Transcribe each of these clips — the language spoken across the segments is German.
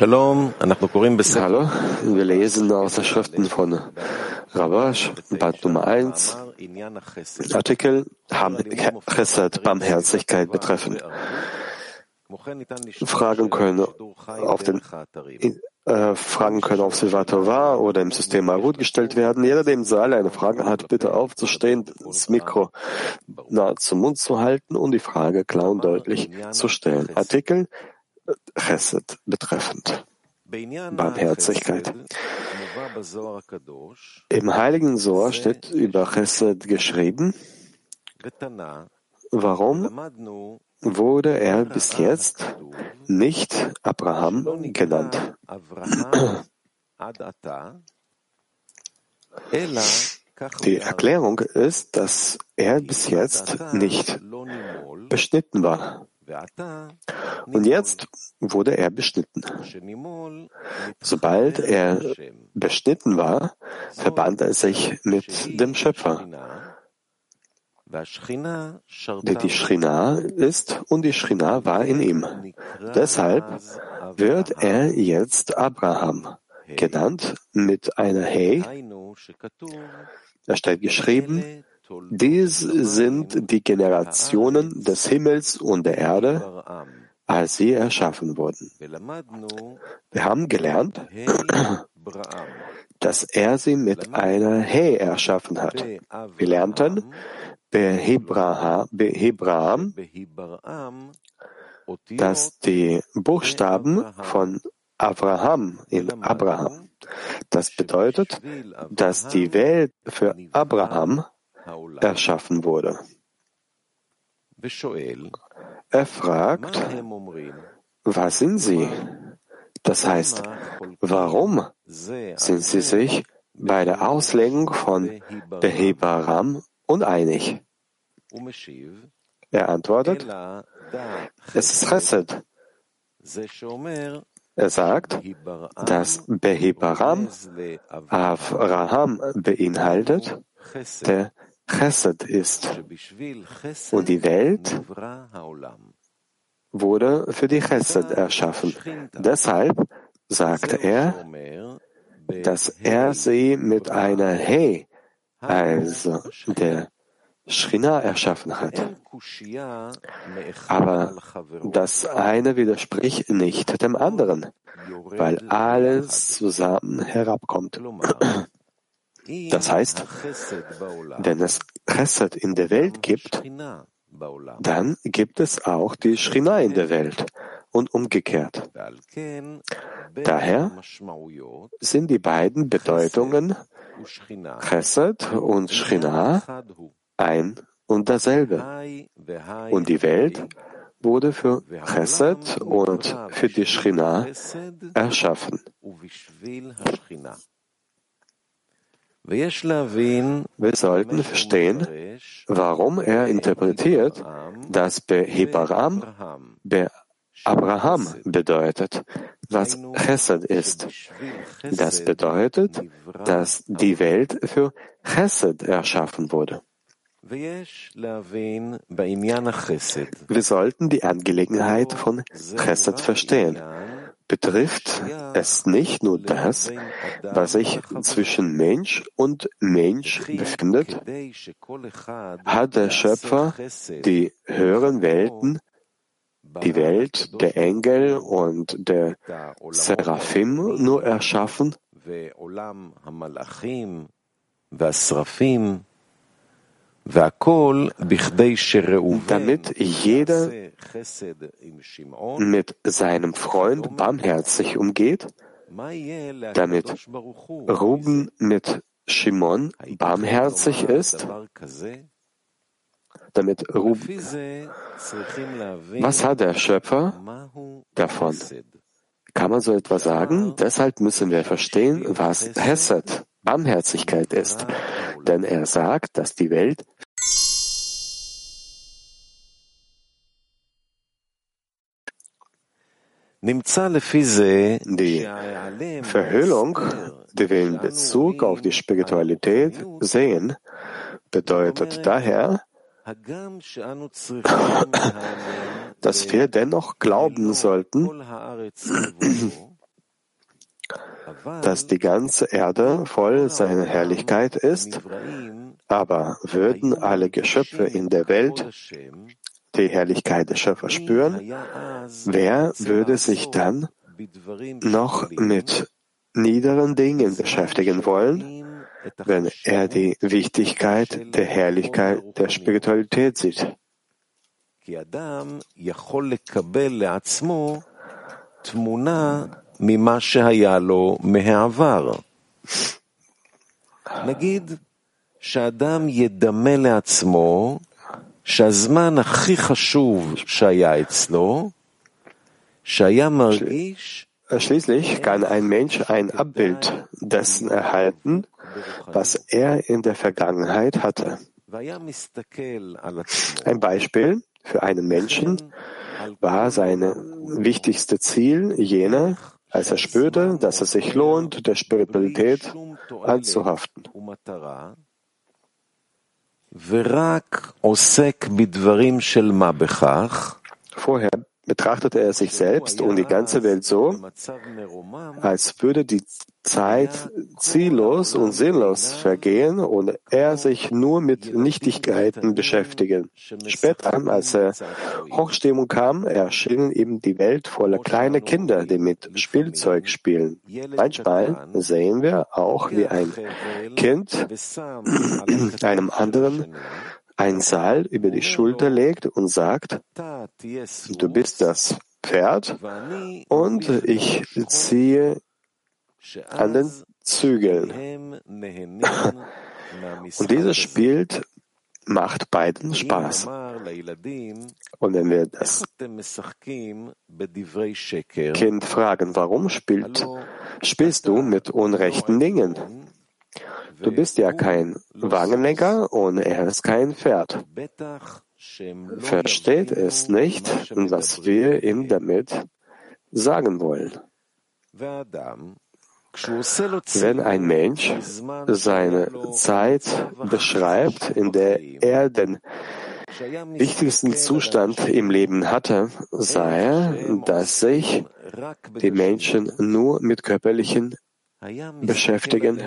Hallo, wir lesen aus den Schriften von Rabash, Band Nummer 1, Artikel haben Chesed, Barmherzigkeit betreffen. Fragen können auf den äh, Fragen können auf Silvatova oder im System Marut gestellt werden. Jeder, der im Saal eine Frage hat, bitte aufzustehen, das Mikro nahe zum Mund zu halten und die Frage klar und deutlich zu stellen. Artikel Chesed betreffend. Barmherzigkeit. Im Heiligen Sohr steht über Chesed geschrieben, warum wurde er bis jetzt nicht Abraham genannt. Die Erklärung ist, dass er bis jetzt nicht beschnitten war. Und jetzt wurde er beschnitten. Sobald er beschnitten war, verband er sich mit dem Schöpfer, der die Shrina ist und die Shrina war in ihm. Deshalb wird er jetzt Abraham genannt mit einer Hey. Da steht geschrieben, dies sind die Generationen des Himmels und der Erde, als sie erschaffen wurden. Wir haben gelernt, dass er sie mit einer He erschaffen hat. Wir lernten Behebraham, dass die Buchstaben von Abraham in Abraham. Das bedeutet, dass die Welt für Abraham erschaffen wurde. Er fragt, was sind sie? Das heißt, warum sind sie sich bei der Auslegung von Behebaram uneinig? Er antwortet, es ist Chesed. Er sagt, dass Behebaram Avraham beinhaltet, der Chesed ist. Und die Welt wurde für die Chesed erschaffen. Deshalb sagte er, dass er sie mit einer He, also der Shrina, erschaffen hat. Aber das eine widerspricht nicht dem anderen, weil alles zusammen herabkommt. Das heißt, wenn es Chesed in der Welt gibt, dann gibt es auch die Shrina in der Welt und umgekehrt. Daher sind die beiden Bedeutungen Chesed und Shrina ein und dasselbe. Und die Welt wurde für Chesed und für die Shrina erschaffen. Wir sollten verstehen, warum er interpretiert, dass Behebaram Be Abraham bedeutet, was Chesed ist. Das bedeutet, dass die Welt für Chesed erschaffen wurde. Wir sollten die Angelegenheit von Chesed verstehen betrifft es nicht nur das, was sich zwischen Mensch und Mensch befindet, hat der Schöpfer die höheren Welten, die Welt der Engel und der Seraphim nur erschaffen, damit jeder mit seinem Freund barmherzig umgeht, damit Ruben mit Shimon barmherzig ist, damit Ruben. Was hat der Schöpfer davon? Kann man so etwas sagen? Deshalb müssen wir verstehen, was Hesed, Barmherzigkeit ist. Denn er sagt, dass die Welt Die Verhüllung, die wir in Bezug auf die Spiritualität sehen, bedeutet daher, dass wir dennoch glauben sollten, dass die ganze Erde voll seiner Herrlichkeit ist, aber würden alle Geschöpfe in der Welt die Herrlichkeit des Schöpfers spüren, wer würde sich dann noch mit niederen Dingen beschäftigen wollen, wenn er die Wichtigkeit der Herrlichkeit der Spiritualität sieht? ממה שהיה לו מהעבר. נגיד שאדם ידמה לעצמו שהזמן הכי חשוב שהיה אצלו, שהיה מרגיש Schließlich kann ein Mensch ein Abbild dessen erhalten, was er in der Vergangenheit hatte. Ein Beispiel für einen Menschen war sein wichtigste Ziel jener, als er spürte, dass es sich lohnt, der Spiritualität anzuhaften. Vorher betrachtete er sich selbst und die ganze Welt so, als würde die Zeit ziellos und sinnlos vergehen und er sich nur mit Nichtigkeiten beschäftigen. Später, als er Hochstimmung kam, erschienen ihm die Welt voller kleiner Kinder, die mit Spielzeug spielen. Manchmal sehen wir auch, wie ein Kind einem anderen ein Seil über die Schulter legt und sagt, du bist das Pferd und ich ziehe an den Zügeln. Und dieses Spiel macht beiden Spaß. Und wenn wir das Kind fragen, warum spielt, spielst du mit unrechten Dingen? Du bist ja kein Wagenlenker und er ist kein Pferd. Versteht es nicht, was wir ihm damit sagen wollen. Wenn ein Mensch seine Zeit beschreibt, in der er den wichtigsten Zustand im Leben hatte, sah er, dass sich die Menschen nur mit körperlichen beschäftigen,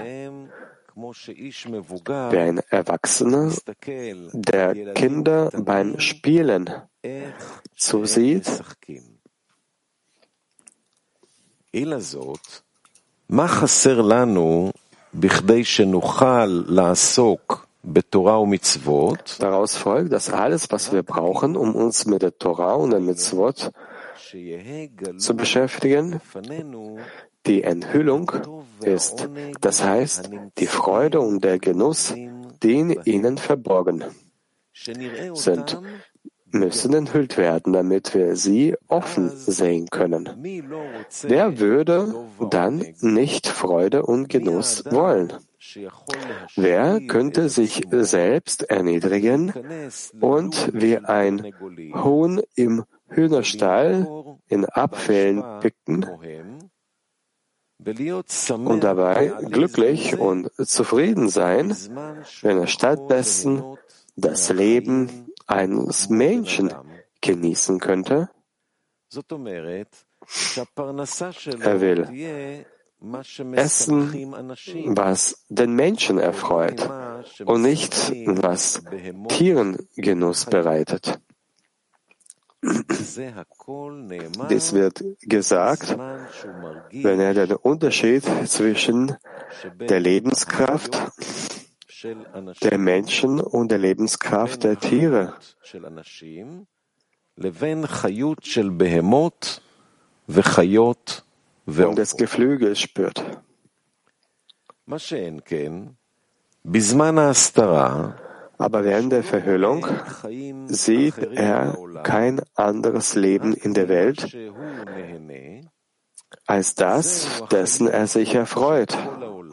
wie ein Erwachsener, der Kinder beim Spielen zusieht, מה חסר לנו בכדי שנוכל לעסוק בתורה ומצוות? Daraus folgt, dass alles, was wir brauchen, um uns mit der Torah und der Mitzvot zu beschäftigen, die Enthüllung ist, das heißt, die Freude und der Genuss, die in ihnen verborgen sind, müssen enthüllt werden, damit wir sie offen sehen können. Wer würde dann nicht Freude und Genuss wollen? Wer könnte sich selbst erniedrigen und wie ein Huhn im Hühnerstall in Abfällen picken und dabei glücklich und zufrieden sein, wenn er stattdessen das Leben eines Menschen genießen könnte? Er will essen, was den Menschen erfreut und nicht, was Tieren Genuss bereitet. Dies wird gesagt, wenn er den Unterschied zwischen der Lebenskraft der Menschen und der Lebenskraft der Tiere. Und des Geflügels spürt. Aber während der Verhüllung sieht er kein anderes Leben in der Welt als das, dessen er sich erfreut.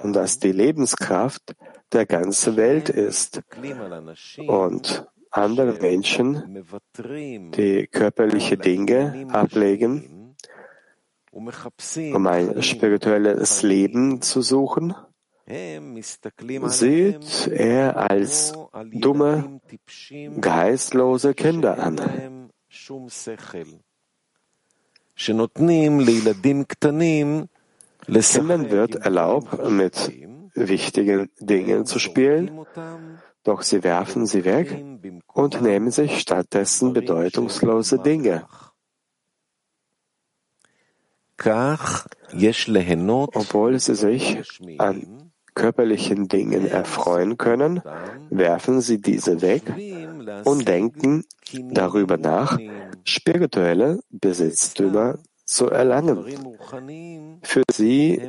und das die Lebenskraft der ganzen Welt ist. Und andere Menschen, die körperliche Dinge ablegen, um ein spirituelles Leben zu suchen, sieht er als dumme, geistlose Kinder an. Kindern wird erlaubt, mit wichtigen Dingen zu spielen, doch sie werfen sie weg und nehmen sich stattdessen bedeutungslose Dinge. Obwohl sie sich an körperlichen Dingen erfreuen können, werfen sie diese weg und denken darüber nach, spirituelle Besitztümer zu erlangen. Für sie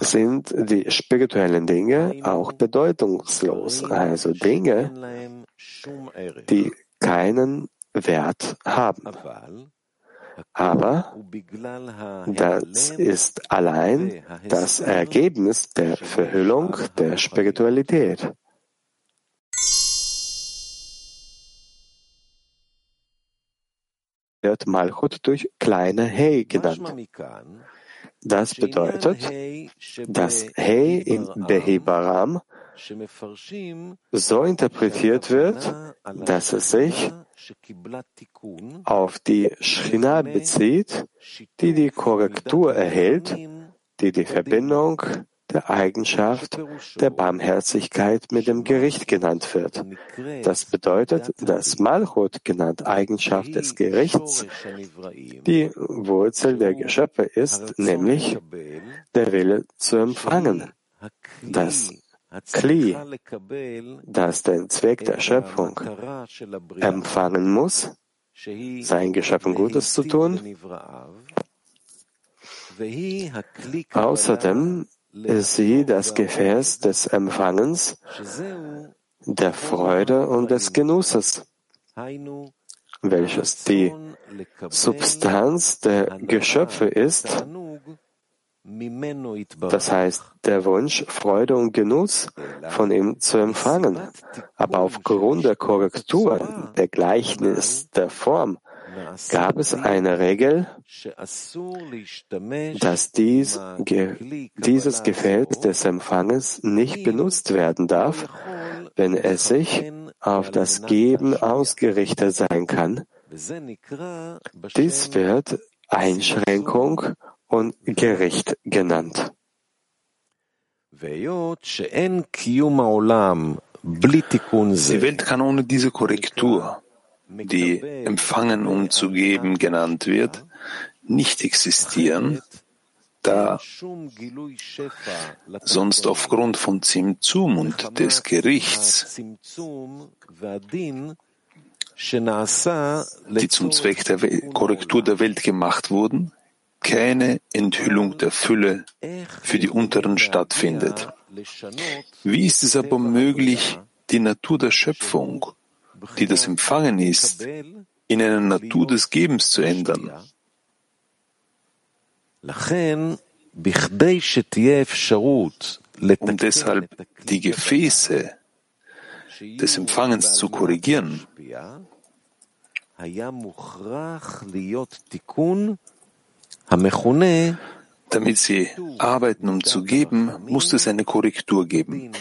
sind die spirituellen Dinge auch bedeutungslos, also Dinge, die keinen Wert haben. Aber das ist allein das Ergebnis der Verhüllung der Spiritualität. wird Malchut durch kleine Hey genannt. Das bedeutet, dass Hey in Behebaram so interpretiert wird, dass es sich auf die Shrina bezieht, die die Korrektur erhält, die die Verbindung der Eigenschaft der Barmherzigkeit mit dem Gericht genannt wird. Das bedeutet, dass Malchut genannt Eigenschaft des Gerichts die Wurzel der Geschöpfe ist, nämlich der Wille zu empfangen. Das Kli, das den Zweck der Schöpfung empfangen muss, seinen Geschöpfen Gutes zu tun. Außerdem sie das Gefäß des Empfangens, der Freude und des Genusses, welches die Substanz der Geschöpfe ist, das heißt, der Wunsch, Freude und Genuss von ihm zu empfangen. Aber aufgrund der Korrektur, der Gleichnis der Form, gab es eine Regel, dass dies, ge, dieses Gefäß des Empfanges nicht benutzt werden darf, wenn es sich auf das Geben ausgerichtet sein kann. Dies wird Einschränkung und Gericht genannt. Die Welt kann ohne diese Korrektur die empfangen und zu geben genannt wird, nicht existieren, da sonst aufgrund von Zimtzum und des Gerichts, die zum Zweck der Korrektur der Welt gemacht wurden, keine Enthüllung der Fülle für die Unteren stattfindet. Wie ist es aber möglich, die Natur der Schöpfung die das Empfangen ist, in eine Natur des Gebens zu ändern. Um deshalb die Gefäße des Empfangens zu korrigieren, damit sie arbeiten, um zu geben, muss es eine Korrektur geben.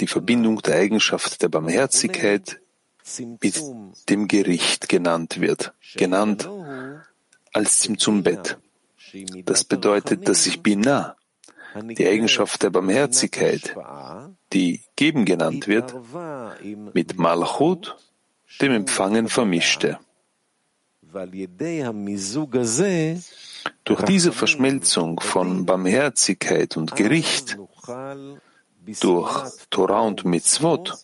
Die Verbindung der Eigenschaft der Barmherzigkeit mit dem Gericht genannt wird, genannt als Zimzumbet. Das bedeutet, dass sich Binah, die Eigenschaft der Barmherzigkeit, die Geben genannt wird, mit Malchut, dem Empfangen, vermischte. Durch diese Verschmelzung von Barmherzigkeit und Gericht, durch Torah und Mitzvot,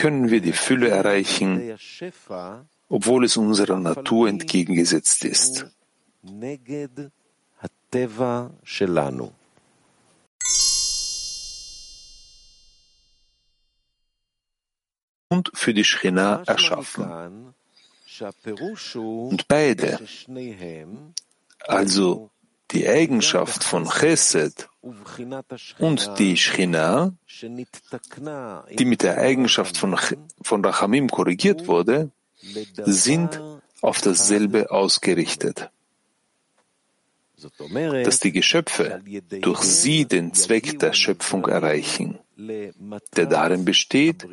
können wir die Fülle erreichen, obwohl es unserer Natur entgegengesetzt ist. Und für die Schchina erschaffen. Und beide, also die Eigenschaft von Chesed und die Shchina, die mit der Eigenschaft von, von Rachamim korrigiert wurde, sind auf dasselbe ausgerichtet. Dass die Geschöpfe durch sie den Zweck der Schöpfung erreichen, der darin besteht,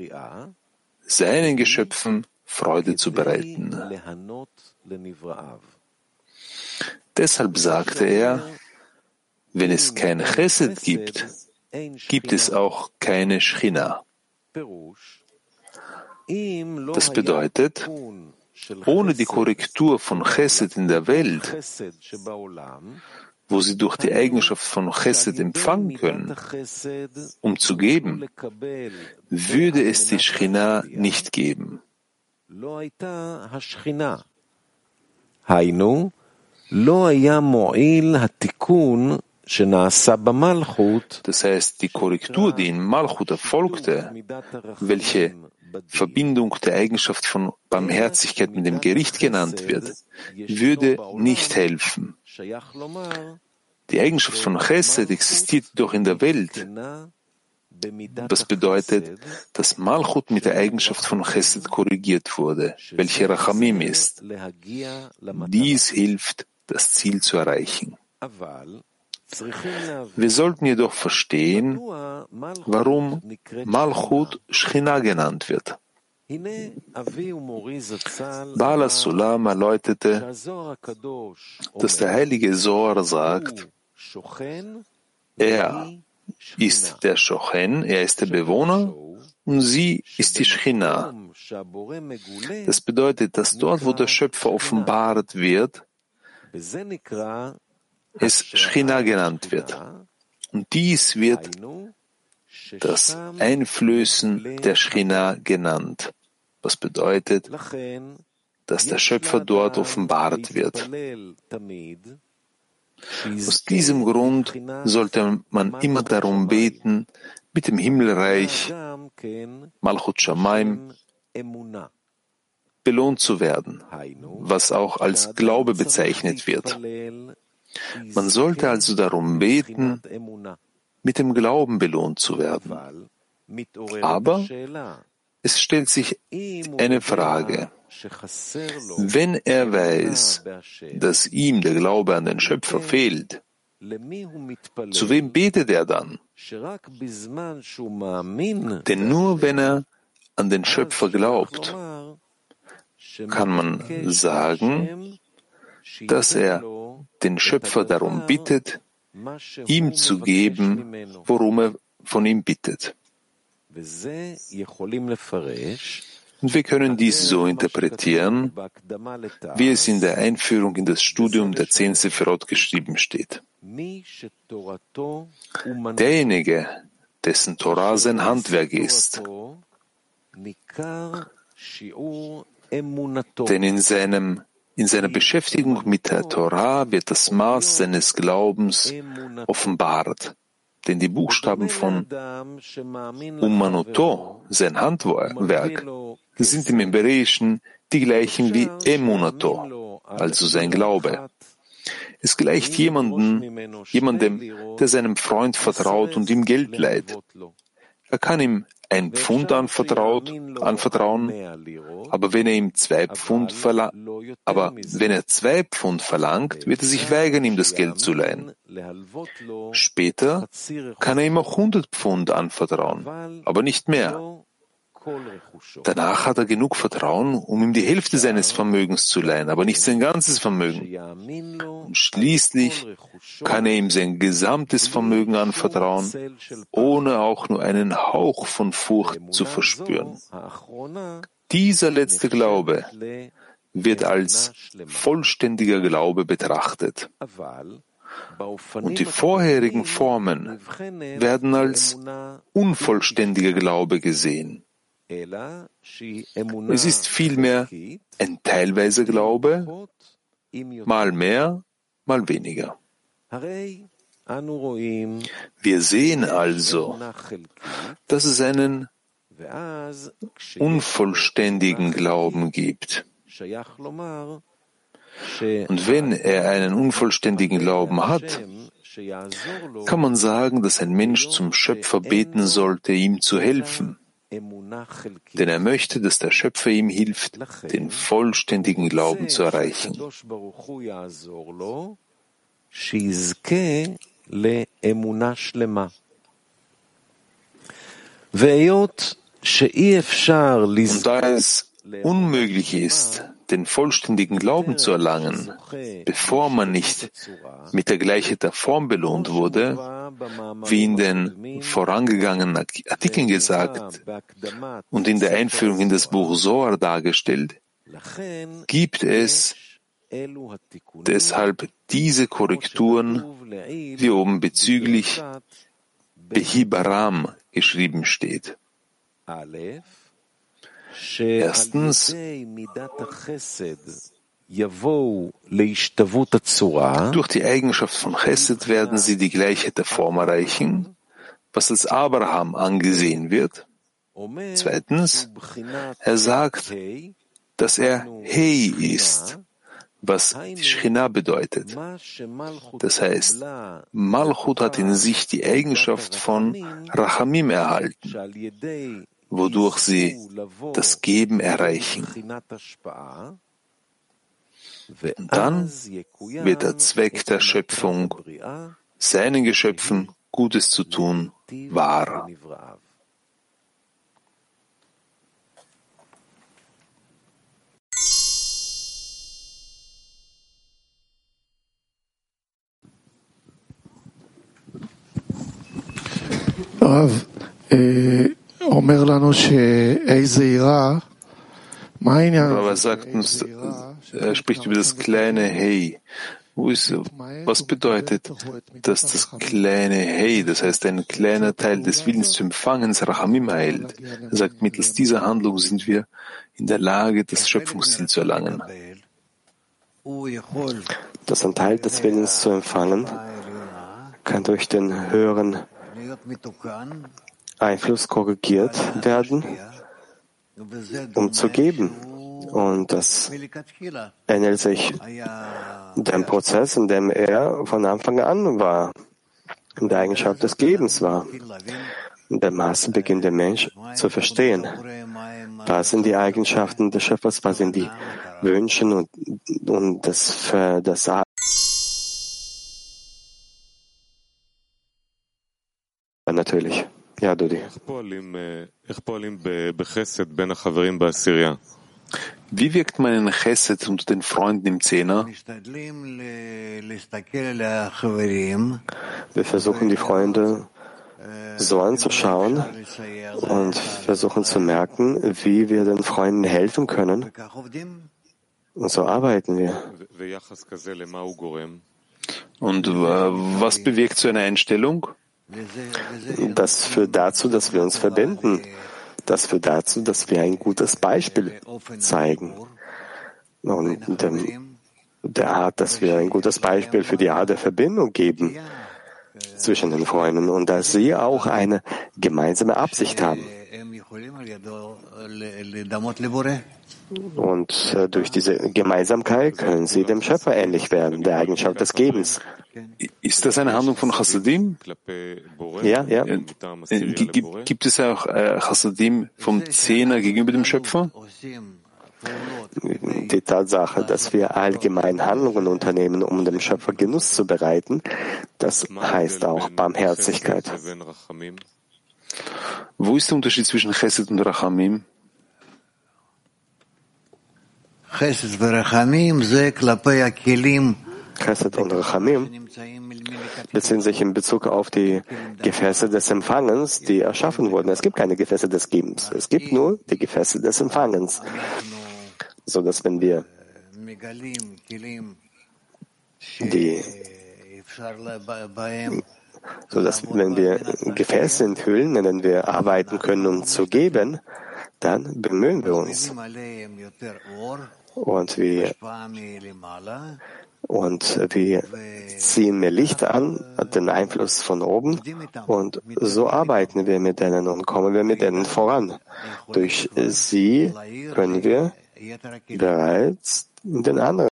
seinen Geschöpfen Freude zu bereiten. Deshalb sagte er, wenn es kein Chesed gibt, gibt es auch keine Schina. Das bedeutet, ohne die Korrektur von Chesed in der Welt, wo sie durch die Eigenschaft von Chesed empfangen können, um zu geben, würde es die Schina nicht geben. Hainu das heißt, die Korrektur, die in Malchut erfolgte, welche Verbindung der Eigenschaft von Barmherzigkeit mit dem Gericht genannt wird, würde nicht helfen. Die Eigenschaft von Chesed existiert doch in der Welt. Das bedeutet, dass Malchut mit der Eigenschaft von Chesed korrigiert wurde, welche Rachamim ist. Dies hilft, das Ziel zu erreichen. Wir sollten jedoch verstehen, warum Malchut Shchina genannt wird. Bala Sulam erläuterte, dass der heilige Zohar sagt, er ist der Shochen, er ist der Bewohner und sie ist die Shchina. Das bedeutet, dass dort, wo der Schöpfer offenbart wird, es Schchina genannt wird. Und dies wird das Einflößen der Schchina genannt, was bedeutet, dass der Schöpfer dort offenbart wird. Aus diesem Grund sollte man immer darum beten, mit dem Himmelreich Malchut Shamaim belohnt zu werden, was auch als Glaube bezeichnet wird. Man sollte also darum beten, mit dem Glauben belohnt zu werden. Aber es stellt sich eine Frage. Wenn er weiß, dass ihm der Glaube an den Schöpfer fehlt, zu wem betet er dann? Denn nur wenn er an den Schöpfer glaubt, kann man sagen, dass er den Schöpfer darum bittet, ihm zu geben, worum er von ihm bittet. Und wir können dies so interpretieren, wie es in der Einführung in das Studium der zehn Sephirot geschrieben steht. Derjenige, dessen Torah sein Handwerk ist, denn in seinem in seiner Beschäftigung mit der Torah wird das Maß seines Glaubens offenbart. Denn die Buchstaben von Umanoto, sein Handwerk, sind im Hebräischen die gleichen wie Emunato, also sein Glaube. Es gleicht jemanden, jemandem, der seinem Freund vertraut und ihm Geld leiht. Er kann ihm ein Pfund anvertraut, anvertrauen, aber wenn er ihm zwei Pfund verlangt, aber wenn er zwei Pfund verlangt, wird er sich weigern, ihm das Geld zu leihen. Später kann er ihm auch 100 Pfund anvertrauen, aber nicht mehr. Danach hat er genug Vertrauen, um ihm die Hälfte seines Vermögens zu leihen, aber nicht sein ganzes Vermögen. Und schließlich kann er ihm sein gesamtes Vermögen anvertrauen, ohne auch nur einen Hauch von Furcht zu verspüren. Dieser letzte Glaube wird als vollständiger Glaube betrachtet. Und die vorherigen Formen werden als unvollständiger Glaube gesehen. Es ist vielmehr ein teilweiser Glaube, mal mehr, mal weniger. Wir sehen also, dass es einen unvollständigen Glauben gibt. Und wenn er einen unvollständigen Glauben hat, kann man sagen, dass ein Mensch zum Schöpfer beten sollte, ihm zu helfen. Denn er möchte, dass der Schöpfer ihm hilft, den vollständigen Glauben zu erreichen. Und da es unmöglich ist, den vollständigen Glauben zu erlangen, bevor man nicht mit der Gleichheit der Form belohnt wurde, wie in den vorangegangenen Artikeln gesagt und in der Einführung in das Buch Zohar dargestellt, gibt es deshalb diese Korrekturen, wie oben bezüglich Behibaram geschrieben steht. Erstens, durch die Eigenschaft von Chesed werden sie die Gleichheit der Form erreichen, was als Abraham angesehen wird. Zweitens, er sagt, dass er Hei ist, was die Shechina bedeutet. Das heißt, Malchut hat in sich die Eigenschaft von Rachamim erhalten, wodurch sie das Geben erreichen. Und dann wird der Zweck der Schöpfung, seinen Geschöpfen Gutes zu tun, wahr. Rav, äh aber sagt uns, er spricht über das kleine Hey. Was bedeutet, dass das kleine Hey, das heißt ein kleiner Teil des Willens zu empfangen, Rachamim heilt? Er sagt, mittels dieser Handlung sind wir in der Lage, das Schöpfungsziel zu erlangen. Dass ein Teil des Willens zu empfangen, kann durch den höheren Einfluss korrigiert werden, um zu geben. Und das ähnelt sich dem Prozess, in dem er von Anfang an war, in der Eigenschaft des Gebens war. In der Maße beginnt der Mensch zu verstehen, was sind die Eigenschaften des Schöpfers, was sind die Wünsche und, und das, das natürlich. Ja, Dudi. Wie wirkt man in Chesed unter den Freunden im Zehner? Wir versuchen die Freunde so anzuschauen und versuchen zu merken, wie wir den Freunden helfen können. Und so arbeiten wir. Und was bewirkt so eine Einstellung? Das führt dazu, dass wir uns verbinden. Das führt dazu, dass wir ein gutes Beispiel zeigen. Und dem, der Art, dass wir ein gutes Beispiel für die Art der Verbindung geben zwischen den Freunden und dass sie auch eine gemeinsame Absicht haben. Und äh, durch diese Gemeinsamkeit können sie dem Schöpfer ähnlich werden, der Eigenschaft des Gebens. Ist das eine Handlung von Chassadim? Ja, ja. Äh, gibt, gibt es auch äh, Chassadim vom Zehner gegenüber dem Schöpfer? Die Tatsache, dass wir allgemein Handlungen unternehmen, um dem Schöpfer Genuss zu bereiten, das heißt auch Barmherzigkeit. Wo ist der Unterschied zwischen Chesed und Rachamim? Chesed und Rachamim beziehen sich in Bezug auf die Gefäße des Empfangens, die erschaffen wurden. Es gibt keine Gefäße des Gebens. Es gibt nur die Gefäße des Empfangens. So dass wenn wir die so dass wenn wir Gefäße enthüllen, in denen wir arbeiten können, um zu geben, dann bemühen wir uns. Und wir, und wir ziehen mehr Licht an, den Einfluss von oben, und so arbeiten wir mit denen und kommen wir mit denen voran. Durch sie können wir bereits den anderen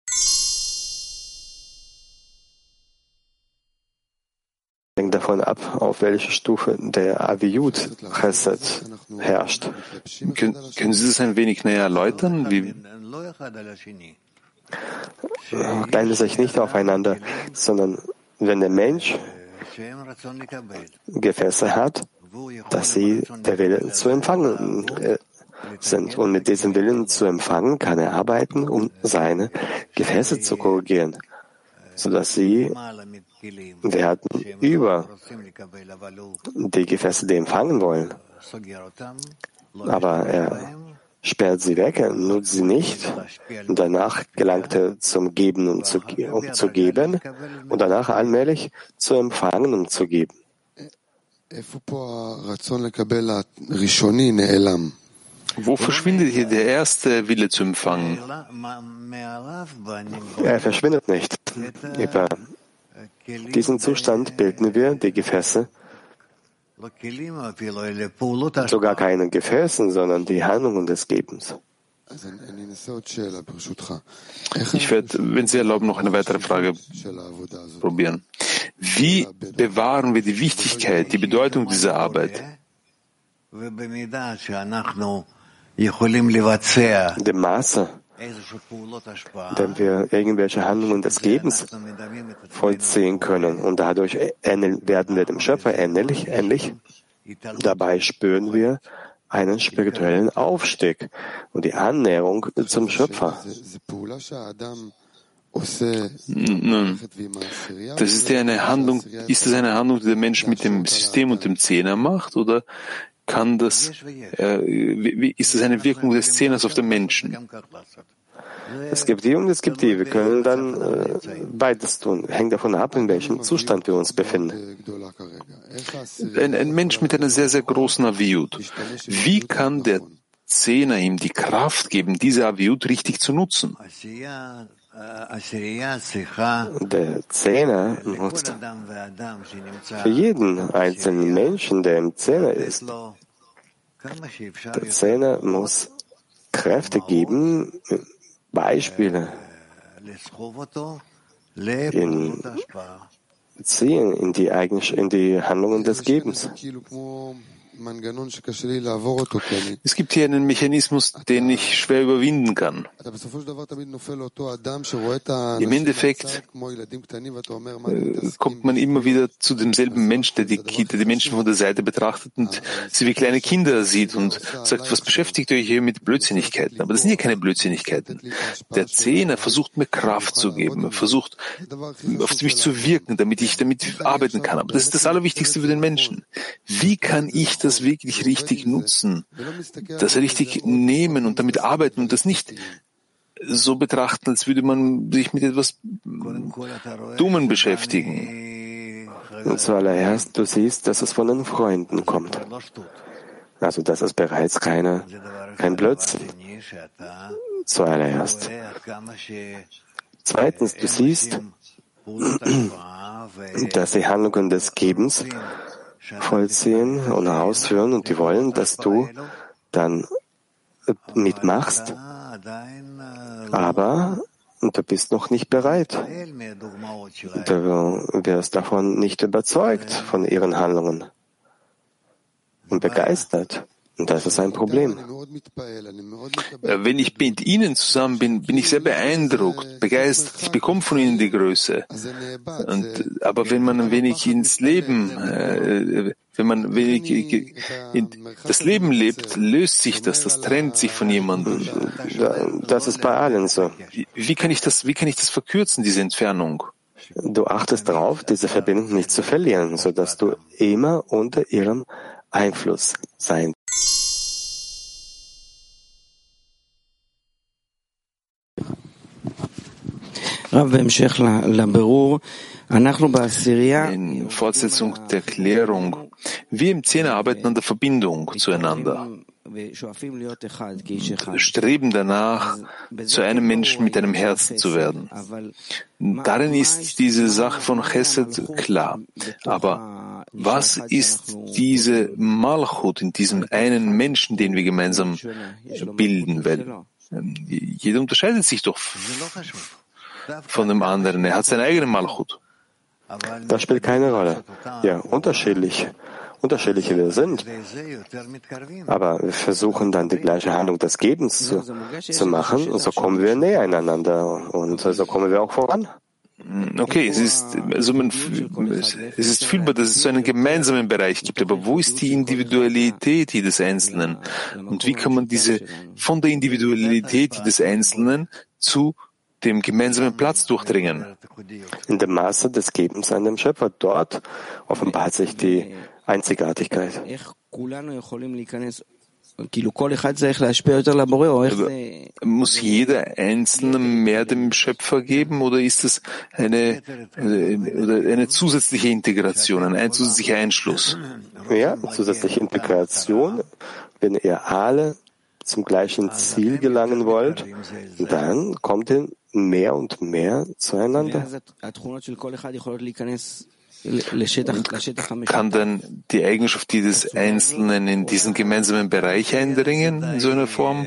hängt davon ab, auf welche Stufe der Aviyut Chesed herrscht. Können, können Sie das ein wenig näher erläutern? Wie Kleine sich nicht aufeinander, sondern wenn der Mensch Gefäße hat, dass sie der Wille zu empfangen, äh, sind. Und mit diesem Willen zu empfangen, kann er arbeiten, um seine Gefäße zu korrigieren, sodass sie werden über die Gefäße, die empfangen wollen. Aber er sperrt sie weg, er nutzt sie nicht. Und danach gelangt er zum Geben, um zu, um zu geben. Und danach allmählich zu empfangen, um zu geben. Wo verschwindet hier der erste Wille zu empfangen? Er verschwindet nicht. Über diesen Zustand bilden wir die Gefäße, sogar keine Gefäßen, sondern die Handlungen des Gebens. Ich werde, wenn Sie erlauben, noch eine weitere Frage probieren. Wie bewahren wir die Wichtigkeit, die Bedeutung dieser Arbeit? Dem Maße, wenn wir irgendwelche Handlungen des Gebens vollziehen können und dadurch werden wir dem Schöpfer ähnlich, ähnlich. Dabei spüren wir einen spirituellen Aufstieg und die Annäherung zum Schöpfer. Nun, das ist ja eine Handlung, ist das eine Handlung, die der Mensch mit dem System und dem Zehner macht, oder kann das, äh, wie, ist das eine Wirkung des Zehners auf den Menschen? Es gibt die und es gibt die. Wir können dann äh, beides tun. Hängt davon ab, in welchem Zustand wir uns befinden. Ein, ein Mensch mit einer sehr, sehr großen Aviut. Wie kann der Zehner ihm die Kraft geben, diese Aviut richtig zu nutzen? Der Zehner nutzt für jeden einzelnen Menschen, der im Zehner ist. Der Zehner muss Kräfte geben, Beispiele in ziehen in die, Eigen in die Handlungen des Gebens. Es gibt hier einen Mechanismus, den ich schwer überwinden kann. Im Endeffekt äh, kommt man immer wieder zu demselben Mensch, der die, der die Menschen von der Seite betrachtet und sie wie kleine Kinder sieht und sagt, was beschäftigt euch hier mit Blödsinnigkeiten? Aber das sind ja keine Blödsinnigkeiten. Der Zehner versucht mir Kraft zu geben, er versucht auf mich zu wirken, damit ich damit arbeiten kann. Aber das ist das Allerwichtigste für den Menschen. Wie kann ich das wirklich richtig nutzen, das richtig nehmen und damit arbeiten und das nicht so betrachten, als würde man sich mit etwas Dummen beschäftigen. Und zuallererst, du siehst, dass es von den Freunden kommt. Also das ist bereits keine, kein Blödsinn. Zuallererst. Zweitens, du siehst, dass die Handlungen des Gebens vollziehen und ausführen und die wollen, dass du dann mitmachst, aber du bist noch nicht bereit. Du wirst davon nicht überzeugt von ihren Handlungen und begeistert. Und das ist ein Problem. Äh, wenn ich mit Ihnen zusammen bin, bin ich sehr beeindruckt, begeistert. Ich bekomme von Ihnen die Größe. Und, aber wenn man ein wenig ins Leben, äh, wenn man ein wenig in das Leben lebt, löst sich das, das trennt sich von jemandem. Das ist bei allen so. Wie kann ich das, wie kann ich das verkürzen, diese Entfernung? Du achtest darauf, diese Verbindung nicht zu verlieren, sodass du immer unter ihrem Einfluss sein In Fortsetzung der Klärung. Wir im Zehner arbeiten an der Verbindung zueinander. Streben danach, zu einem Menschen mit einem Herzen zu werden. Darin ist diese Sache von Chesed klar. Aber was ist diese Malchut in diesem einen Menschen, den wir gemeinsam bilden werden? Jeder unterscheidet sich doch von dem anderen. Er hat seine eigene Malchut. Das spielt keine Rolle. Ja, unterschiedlich. Unterschiedliche wir sind. Aber wir versuchen dann die gleiche Handlung des Gebens zu, zu machen und so kommen wir näher einander und so kommen wir auch voran. Okay, es ist, also man, es ist fühlbar, dass es so einen gemeinsamen Bereich gibt, aber wo ist die Individualität des Einzelnen? Und wie kann man diese von der Individualität des Einzelnen zu dem gemeinsamen Platz durchdringen? In dem Maße des Gebens an dem Schöpfer. Dort offenbart sich die Einzigartigkeit. Muss jeder Einzelne mehr dem Schöpfer geben oder ist es eine, eine zusätzliche Integration, ein zusätzlicher Einschluss? Ja, zusätzliche Integration, wenn ihr alle zum gleichen Ziel gelangen wollt, dann kommt ihr mehr und mehr zueinander. Kann dann die Eigenschaft jedes Einzelnen in diesen gemeinsamen Bereich eindringen, in so einer Form?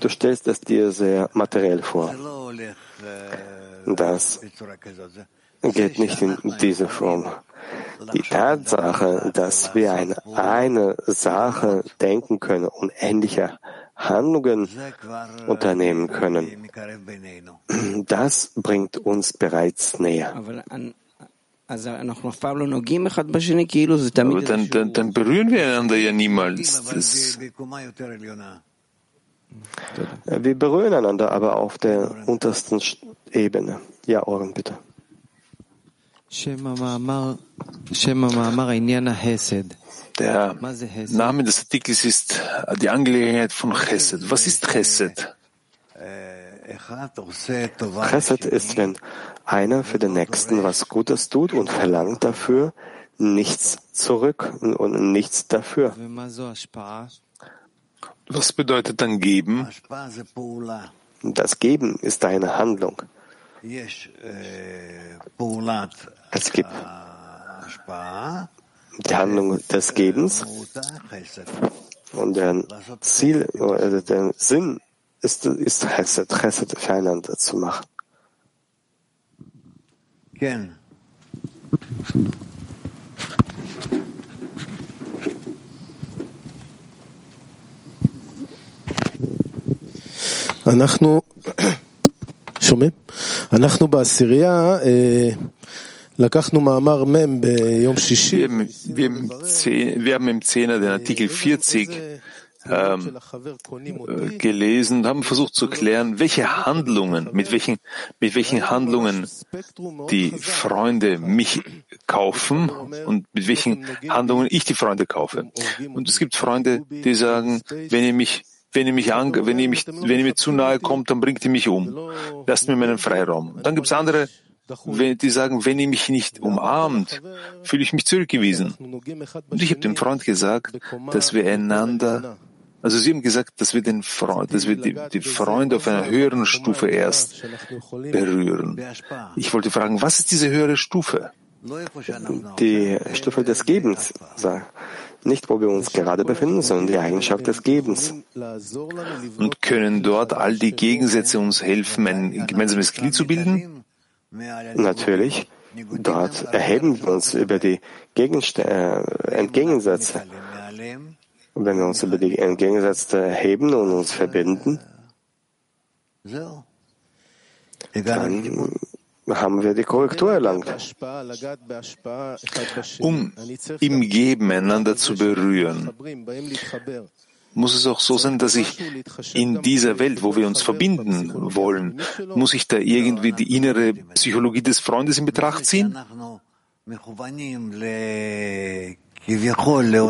Du stellst es dir sehr materiell vor. Das geht nicht in diese Form. Die Tatsache, dass wir an eine Sache denken können und ähnliche Handlungen unternehmen können, das bringt uns bereits näher. Aber dann, dann, dann berühren wir einander ja niemals. Das wir berühren einander aber auf der untersten Ebene. Ja, Ohren, bitte. Der Name des Artikels ist die Angelegenheit von Chesed. Was ist Chesed? Chesed ist, wenn einer für den Nächsten was Gutes tut und verlangt dafür nichts zurück und nichts dafür. Was bedeutet dann geben? Das Geben ist eine Handlung Es gibt die Handlung des Gebens und der Ziel oder der Sinn ist, ist Chesed, Chesed füreinander zu machen. אנחנו שומעים? אנחנו בעשירייה wir, haben im Zehner den Artikel 40 ähm, gelesen und haben versucht zu klären, welche Handlungen, mit welchen, mit welchen Handlungen die Freunde mich kaufen und mit welchen Handlungen ich die Freunde kaufe. Und es gibt Freunde, die sagen, wenn ihr mich wenn ihr mich an, wenn ihr mich, wenn ihr mir zu nahe kommt, dann bringt ihr mich um. Lasst mir meinen Freiraum. Dann gibt es andere, andere, die sagen, wenn ihr mich nicht umarmt, fühle ich mich zurückgewiesen. Und ich habe dem Freund gesagt, dass wir einander, also sie haben gesagt, dass wir den Freund, dass wir die, die Freunde auf einer höheren Stufe erst berühren. Ich wollte fragen, was ist diese höhere Stufe? Die Stufe des Gebens, sagt. Nicht, wo wir uns gerade befinden, sondern die Eigenschaft des Gebens. Und können dort all die Gegensätze uns helfen, ein gemeinsames Glied zu bilden? Natürlich. Dort erheben wir uns über die Gegenste äh, Entgegensätze. Wenn wir uns über die Entgegensätze erheben und uns verbinden, dann haben wir die Korrektur erlangt. Um im Geben einander zu berühren, muss es auch so sein, dass ich in dieser Welt, wo wir uns verbinden wollen, muss ich da irgendwie die innere Psychologie des Freundes in Betracht ziehen? Die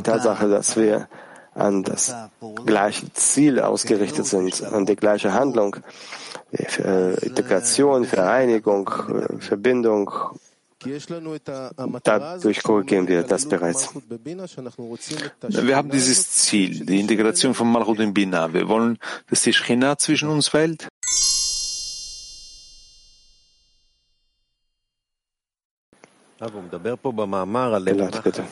Tatsache, dass wir an das gleiche Ziel ausgerichtet sind, an die gleiche Handlung, äh, Integration, Vereinigung, äh, Verbindung, Dadurch korrigieren wir das bereits. Wir haben dieses Ziel, die Integration von Malchut in Bina. Wir wollen, dass die Schchina zwischen uns fällt. bitte.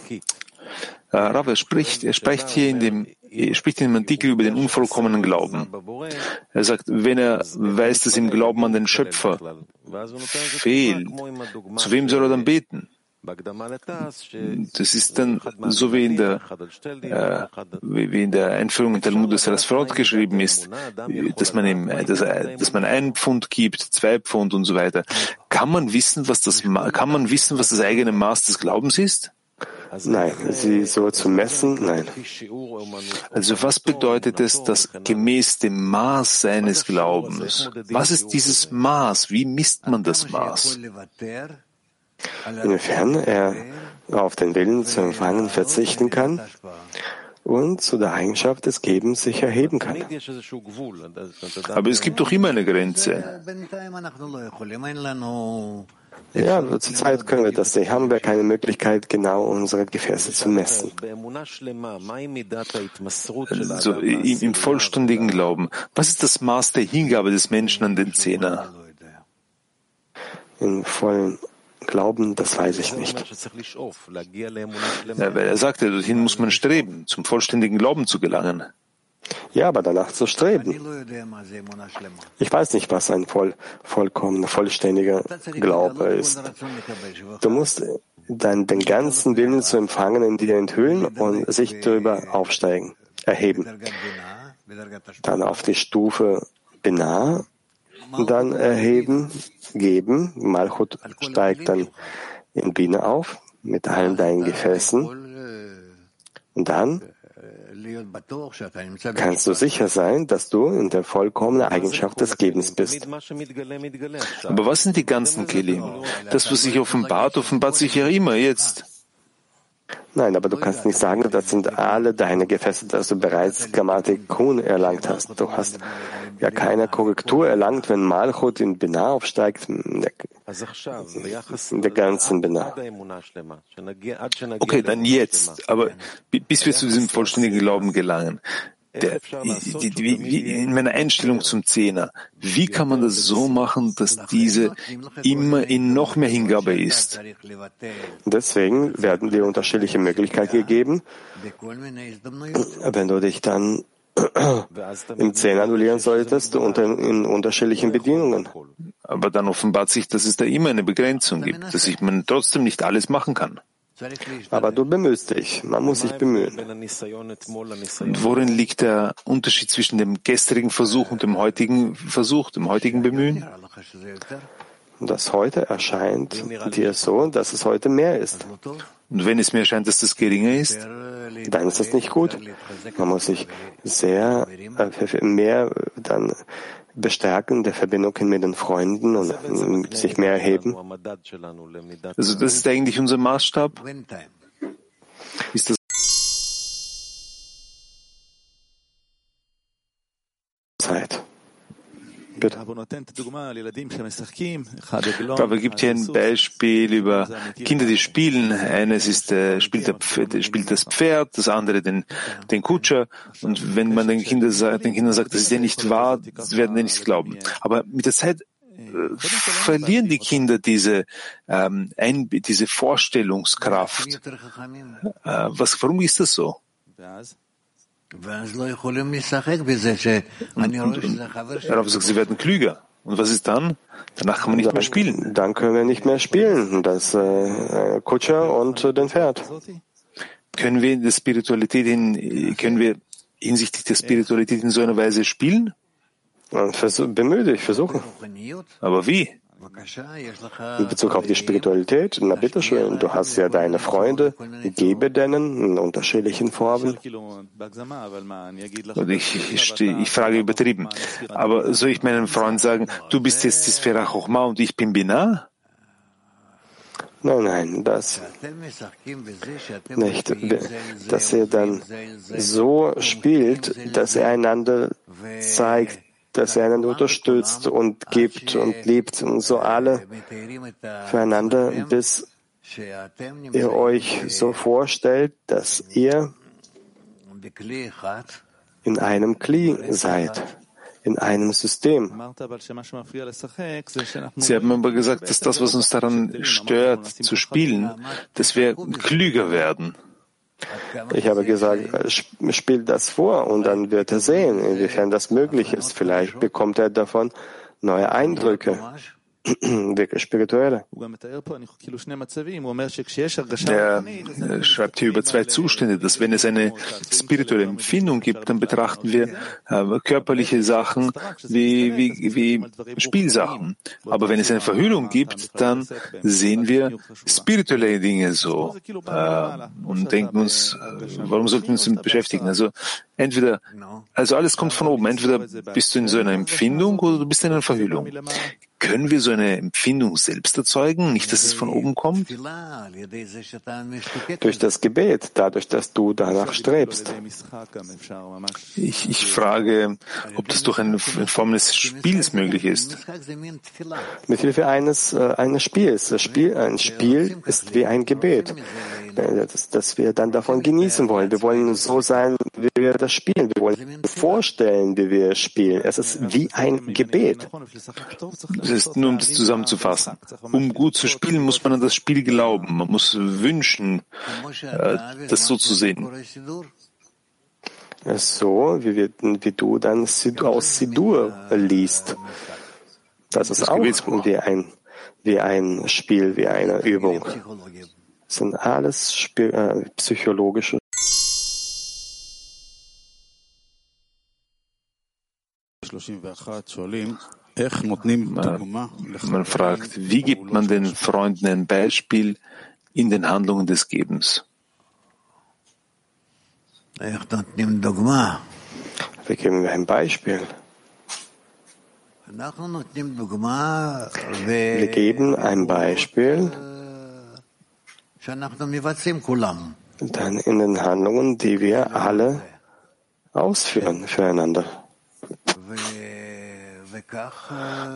Äh, Rav, er spricht, er spricht hier in dem, er spricht in dem Artikel über den unvollkommenen Glauben. Er sagt, wenn er weiß, dass im Glauben an den Schöpfer fehlt, zu wem soll er dann beten? Das ist dann so wie in der, äh, wie in der Einführung in Talmud des Rasfrod geschrieben ist, dass man ihm, dass, dass man ein Pfund gibt, zwei Pfund und so weiter. Kann man wissen, was das, kann man wissen, was das eigene Maß des Glaubens ist? Nein, sie so zu messen, nein. Also was bedeutet es, dass gemäß dem Maß seines Glaubens? Was ist dieses Maß? Wie misst man das Maß? inwiefern er auf den Willen zu empfangen verzichten kann und zu der Eigenschaft des Gebens sich erheben kann. Aber es gibt doch immer eine Grenze. Ja, zurzeit können wir das nicht. Haben wir keine Möglichkeit, genau unsere Gefäße zu messen. Also im vollständigen Glauben. Was ist das Maß der Hingabe des Menschen an den Zehner? Im vollen Glauben, das weiß ich nicht. Ja, weil er sagte, dorthin muss man streben, zum vollständigen Glauben zu gelangen. Ja, aber danach zu streben. Ich weiß nicht, was ein voll, vollkommener, vollständiger Glaube ist. Du musst dann den ganzen Willen zu empfangen in dir enthüllen und sich darüber aufsteigen, erheben. Dann auf die Stufe Binah dann erheben, geben. Malchut steigt dann in Biene auf mit allen deinen Gefäßen. Und dann kannst du sicher sein, dass du in der vollkommenen Eigenschaft des Gebens bist. Aber was sind die ganzen Kelim? Das, was sich offenbart, offenbart sich ja immer jetzt. Nein, aber du kannst nicht sagen, das sind alle deine Gefäße, dass du bereits Grammatik Kun erlangt hast. Du hast ja keine Korrektur erlangt, wenn Malchut in Binah aufsteigt, in der, in der ganzen Binah. Okay, dann jetzt, aber bis wir zu diesem vollständigen Glauben gelangen der, die, die, wie, in meiner Einstellung zum Zehner, wie kann man das so machen, dass diese immer in noch mehr Hingabe ist? Deswegen werden dir unterschiedliche Möglichkeiten gegeben. Wenn du dich dann im Zehner annullieren solltest und in unterschiedlichen Bedingungen. Aber dann offenbart sich, dass es da immer eine Begrenzung gibt, dass ich man trotzdem nicht alles machen kann. Aber du bemühst dich. Man muss sich bemühen. Und worin liegt der Unterschied zwischen dem gestrigen Versuch und dem heutigen Versuch, dem heutigen Bemühen? Das heute erscheint dir so, dass es heute mehr ist. Und wenn es mir erscheint, dass das geringer ist? Dann ist das nicht gut. Man muss sich sehr äh, mehr dann Bestärken der Verbindung mit den Freunden und sich mehr erheben. Also das ist eigentlich unser Maßstab. Ist das Zeit. Bitte. Aber gibt hier ein Beispiel über Kinder, die spielen. Eines ist, äh, spielt, Pferd, spielt das Pferd, das andere den, den Kutscher. Und wenn man den, Kinder sagt, den Kindern sagt, das ist ja nicht wahr, werden die nicht glauben. Aber mit der Zeit äh, verlieren die Kinder diese, ähm, ein, diese Vorstellungskraft. Äh, was, warum ist das so? Und, und, sie werden klüger. Und was ist dann? Danach kann man nicht mehr spielen. Dann können wir nicht mehr spielen. Das äh, Kutscher und äh, den Pferd. Können wir in der Spiritualität in, können wir hinsichtlich der Spiritualität in so einer Weise spielen? Versuch, bemühe dich, versuche. Aber wie? In Bezug auf die Spiritualität, na bitteschön, du hast ja deine Freunde, gebe denen in unterschiedlichen Formen. Ich, ich, ich, frage übertrieben. Aber soll ich meinem Freund sagen, du bist jetzt die Sphäre Chochma und ich bin Binah? Nein, nein, das nicht. Dass er dann so spielt, dass er einander zeigt, dass er einander unterstützt und gibt und liebt und so alle füreinander, bis ihr euch so vorstellt, dass ihr in einem Kli seid, in einem System. Sie haben aber gesagt, dass das, was uns daran stört, zu spielen, dass wir klüger werden. Ich habe gesagt, spielt das vor und dann wird er sehen, inwiefern das möglich ist. Vielleicht bekommt er davon neue Eindrücke. wirklich spirituelle. Er äh, schreibt hier über zwei Zustände, dass wenn es eine spirituelle Empfindung gibt, dann betrachten wir äh, körperliche Sachen wie, wie, wie Spielsachen. Aber wenn es eine Verhüllung gibt, dann sehen wir spirituelle Dinge so äh, und denken uns, äh, warum sollten wir uns damit beschäftigen? Also entweder, also alles kommt von oben. Entweder bist du in so einer Empfindung oder du bist in einer Verhüllung. Können wir so eine Empfindung selbst erzeugen, nicht, dass es von oben kommt? Durch das Gebet, dadurch, dass du danach strebst. Ich, ich frage, ob das durch eine Form des Spiels möglich ist. Mit Hilfe eines, äh, eines Spiels. Das Spiel, ein Spiel ist wie ein Gebet, äh, das, das wir dann davon genießen wollen. Wir wollen so sein, wie wir das spielen. Wir wollen vorstellen, wie wir spielen. Es ist wie ein Gebet. Das ist nur, um das zusammenzufassen. Um gut zu spielen, muss man an das Spiel glauben. Man muss wünschen, äh, das so zu sehen. So, wie, wir, wie du dann aus Sidur liest. Das ist auch wie ein, wie ein Spiel, wie eine Übung. Das sind alles äh, psychologische Man fragt, wie gibt man den Freunden ein Beispiel in den Handlungen des Gebens? Wie geben wir ein Beispiel? Wir geben ein Beispiel dann in den Handlungen, die wir alle ausführen füreinander.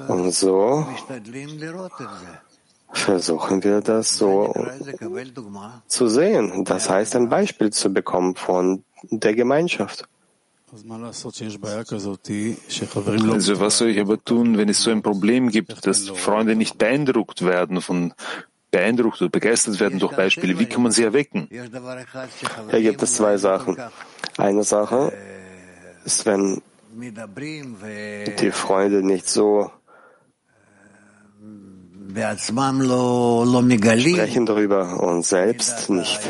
Und so versuchen wir das so zu sehen. Das heißt, ein Beispiel zu bekommen von der Gemeinschaft. Also was soll ich aber tun, wenn es so ein Problem gibt, dass Freunde nicht beeindruckt werden von beeindruckt oder begeistert werden durch Beispiele? Wie kann man sie erwecken? Hier gibt es zwei Sachen. Eine Sache ist, wenn die Freunde nicht so sprechen darüber und selbst nicht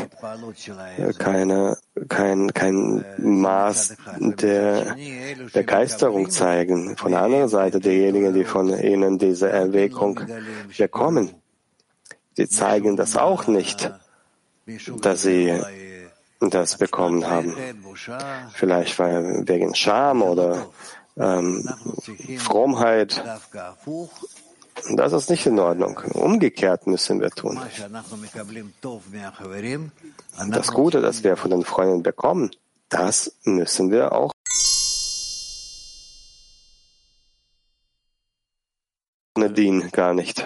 keine, kein, kein Maß der Begeisterung zeigen. Von der anderen Seite, diejenigen, die von ihnen diese Erwägung bekommen, die zeigen das auch nicht, dass sie das bekommen haben. Vielleicht weil wegen Scham oder ähm, Frommheit. Das ist nicht in Ordnung. Umgekehrt müssen wir tun. Das Gute, das wir von den Freunden bekommen, das müssen wir auch Nadine gar nicht.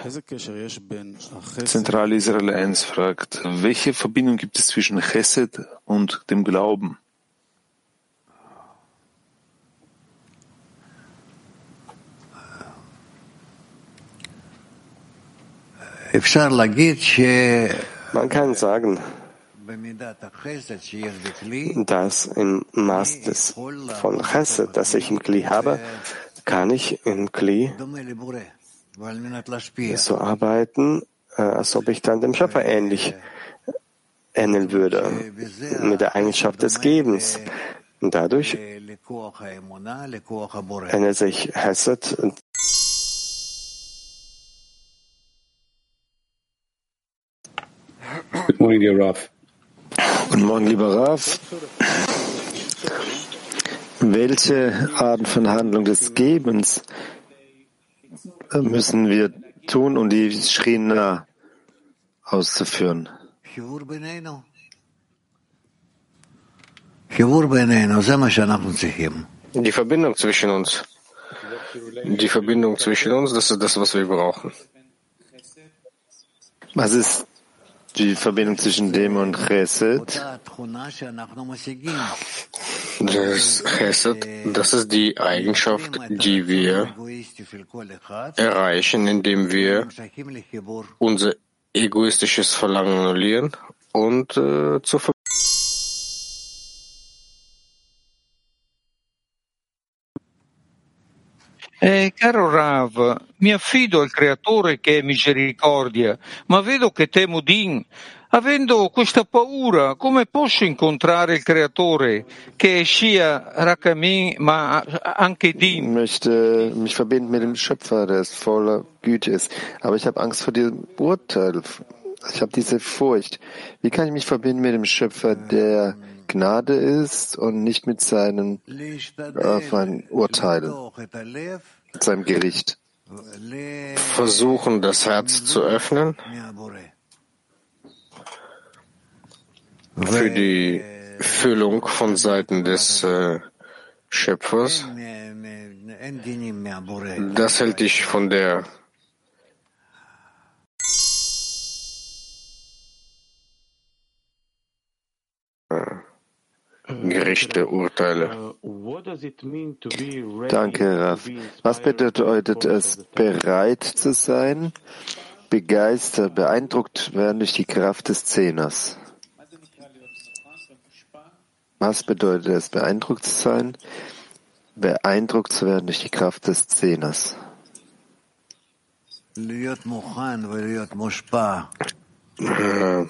Zentral Israel 1 fragt, welche Verbindung gibt es zwischen Chesed und dem Glauben? Man kann sagen, dass im Maß des, von Chesed, das ich im Kli habe, kann ich im Kli so arbeiten, äh, als ob ich dann dem Schöpfer ähnlich ähneln würde, mit der Eigenschaft des Gebens. Und dadurch ändert sich Hesed Good morning, dear Raf. Guten Morgen, lieber Raf. Welche Arten von Handlung des Gebens müssen wir tun, um die Schrina auszuführen? Die Verbindung zwischen uns. Die Verbindung zwischen uns, das ist das, was wir brauchen. Was ist die Verbindung zwischen dem und Chesed? Das Chesed, das ist die Eigenschaft, die wir erreichen, indem wir unser egoistisches Verlangen annullieren und äh, zur Ver Eh, caro Rav, mi affido al creatore che è misericordia, ma vedo che temo Din. Avendo questa paura, come posso incontrare il creatore che è Shia Rakami, ma anche Din? Möchte mich verbinden mit dem Schöpfer, der voller Güte ist. Aber ich habe Angst vor diesem Urteil. Ich habe diese Furcht. Wie kann ich mich verbinden mit dem Schöpfer, der Gnade ist und nicht mit seinen äh, Urteilen, mit seinem Gericht. Versuchen, das Herz zu öffnen für die Füllung von Seiten des äh, Schöpfers. Das hält dich von der gerechte Urteile. Danke, Raf. Was bedeutet es, bereit zu sein, begeistert, beeindruckt werden durch die Kraft des Zehners? Was bedeutet es, beeindruckt zu sein, beeindruckt zu werden durch die Kraft des Zehners? Äh,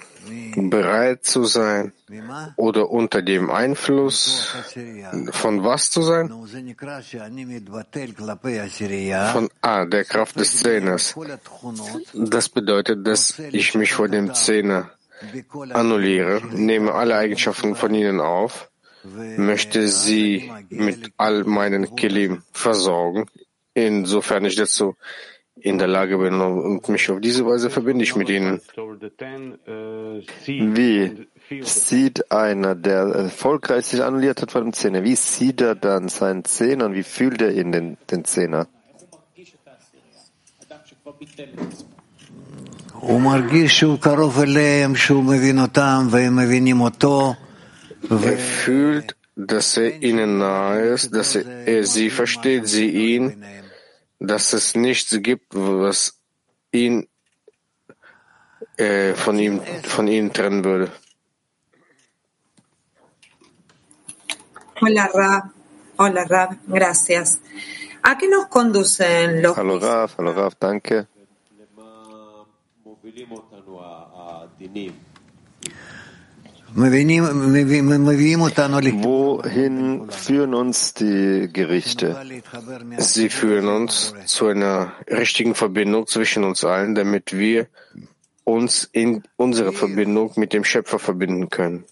bereit zu sein oder unter dem Einfluss von was zu sein? Von A, der Kraft des Zehners. Das bedeutet, dass ich mich vor dem Zehner annulliere, nehme alle Eigenschaften von ihnen auf, möchte sie mit all meinen Kelim versorgen, insofern ich dazu in der Lage bin und mich auf diese Weise verbinde ich mit ihnen. Wie sieht einer, der erfolgreich sich annulliert hat vor dem Zehner, wie sieht er dann seinen Zehner und wie fühlt er ihn, den, den Zehner? Er fühlt, dass er ihnen nahe ist, dass er, er sie versteht, sie ihn, dass es nichts gibt, was ihn äh, von ihm von ihnen trennen würde. Hola Rav, hola Rav, gracias. ¿A qué nos conducen los Hallo Rav, hallo Rav, danke. Wohin führen uns die Gerichte? Sie führen uns zu einer richtigen Verbindung zwischen uns allen, damit wir uns in unserer Verbindung mit dem Schöpfer verbinden können.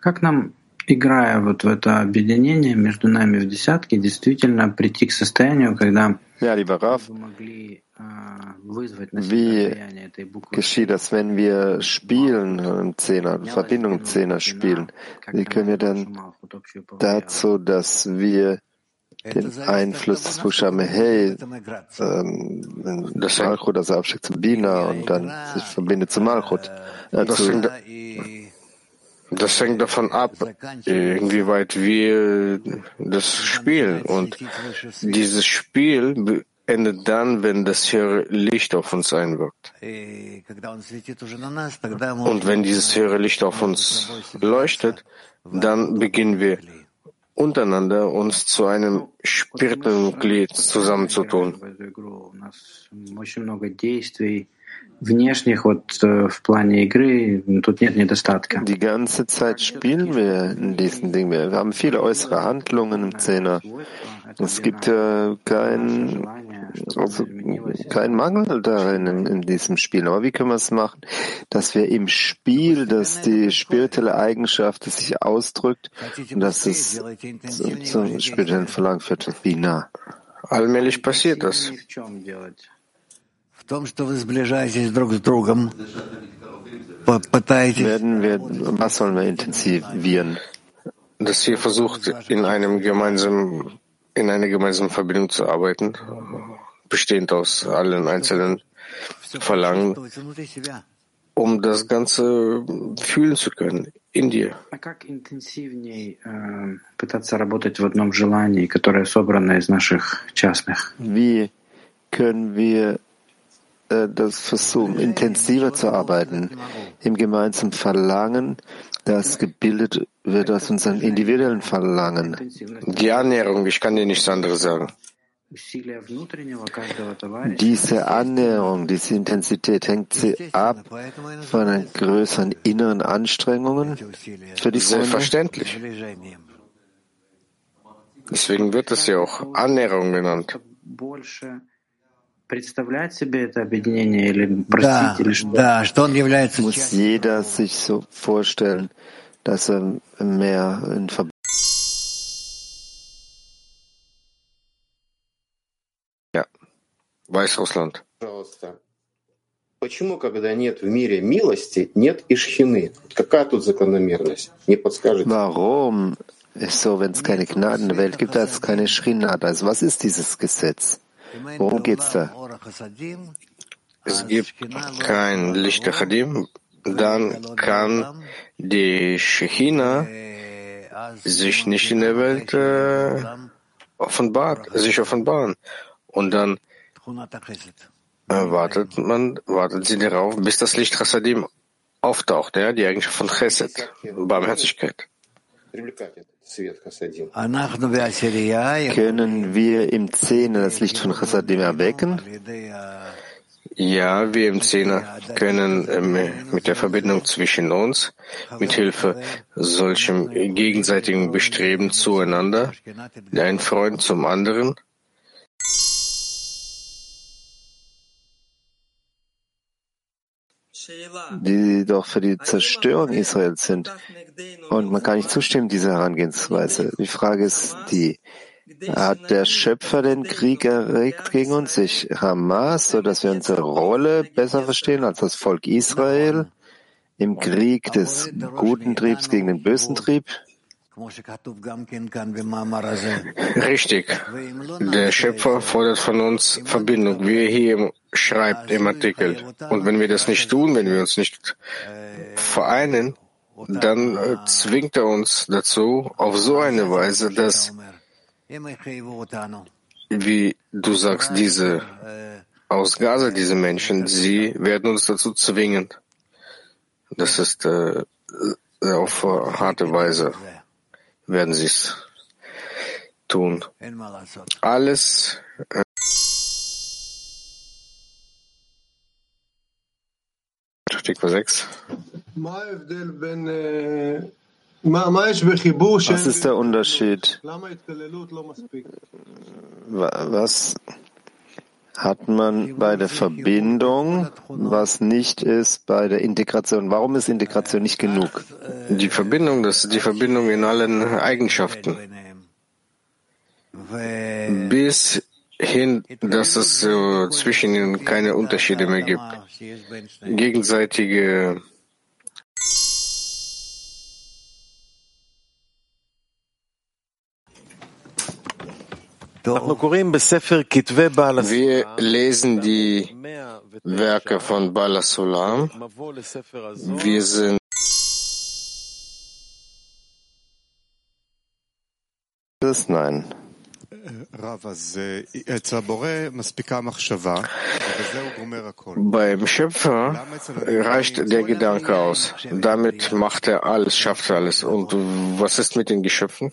Как нам, Играя вот в это объединение между нами в десятке, действительно прийти к состоянию, когда ja, lieber Rav, wie geschieht das, wenn wir spielen im Zehner, Verbindung im Zehner spielen? Wie können wir dann dazu, dass wir den Einfluss des Buchstaben Hey, ähm, das Malchut, also abschickt zu Bina und dann sich verbindet zu Malchut. Äh, hängt, das hängt davon ab, inwieweit wir das spielen. Und dieses Spiel endet dann, wenn das höhere Licht auf uns einwirkt. Und wenn dieses höhere Licht auf uns leuchtet, dann beginnen wir untereinander uns zu einem spirituellen Glied zusammenzutun Внешних вот в плане игры тут нет недостатка. Die ganze Zeit spielen wir in diesen Dingen. Wir haben viele äußere Handlungen im Zehner. Es gibt ja kein, also kein Mangel darin in, in, diesem Spiel. Aber wie können wir es machen, dass wir im Spiel, dass die spirituelle Eigenschaft die sich ausdrückt und dass es zum, zum spirituellen Verlangen führt, wie nah? Allmählich passiert das. Werden wir, was sollen wir intensivieren? Dass ihr versucht, in einem gemeinsamen in einer gemeinsamen Verbindung zu arbeiten, bestehend aus allen einzelnen Verlangen, um das Ganze fühlen zu können in dir. Wie können wir das versuchen, intensiver zu arbeiten im gemeinsamen Verlangen, das gebildet wird aus unserem individuellen Verlangen. Die Annäherung, ich kann dir nichts anderes sagen. Diese Annäherung, diese Intensität, hängt sie ab von den größeren inneren Anstrengungen für die? Selbstverständlich. Deswegen wird es ja auch Annäherung genannt. Muss jeder sich so vorstellen, dass er mehr in Verbindung Ja, Weißrussland. Почему, когда нет в мире милости, нет и шхины? Какая тут закономерность? Не подскажете? Warum so, wenn es keine Gnade in der Welt gibt, dass es keine Schrinat? Also was ist dieses Gesetz? Worum geht's da? Es gibt kein Licht der Chadim, dann kann die Shechina sich nicht in der Welt äh, offenbart, sich offenbaren. Und dann äh, wartet man, wartet sie darauf, bis das Licht Chassadim auftaucht, ja, die Eigenschaft von Chesed, Barmherzigkeit. Können wir im Zehner das Licht von Chassadim erwecken? Ja, wir im Zehner können ähm, mit der Verbindung zwischen uns, mit Hilfe solchem gegenseitigen Bestreben zueinander, ein Freund zum anderen, die doch für die Zerstörung Israels sind. Und man kann nicht zustimmen, dieser Herangehensweise. Die Frage ist die, hat der Schöpfer den Krieg erregt gegen uns, sich Hamas, so dass wir unsere Rolle besser verstehen als das Volk Israel im Krieg des guten Triebs gegen den bösen Trieb? Richtig. Der Schöpfer fordert von uns Verbindung, wie er hier schreibt im Artikel. Und wenn wir das nicht tun, wenn wir uns nicht vereinen, dann äh, zwingt er uns dazu auf so eine Weise, dass, wie du sagst, diese aus Gaza, diese Menschen, sie werden uns dazu zwingen. Das ist äh, auf harte Weise werden sie es tun. Alles äh, Artikel 6. Was ist der Unterschied? Was hat man bei der Verbindung, was nicht ist bei der Integration? Warum ist Integration nicht genug? Die Verbindung, das ist die Verbindung in allen Eigenschaften. Bis hin, dass es äh, zwischen ihnen keine Unterschiede mehr gibt. Gegenseitige Wir lesen die Werke von Bala Sulam. Wir sind das? Nein. Beim Schöpfer reicht der Gedanke aus. Damit macht er alles, schafft er alles. Und was ist mit den Geschöpfen?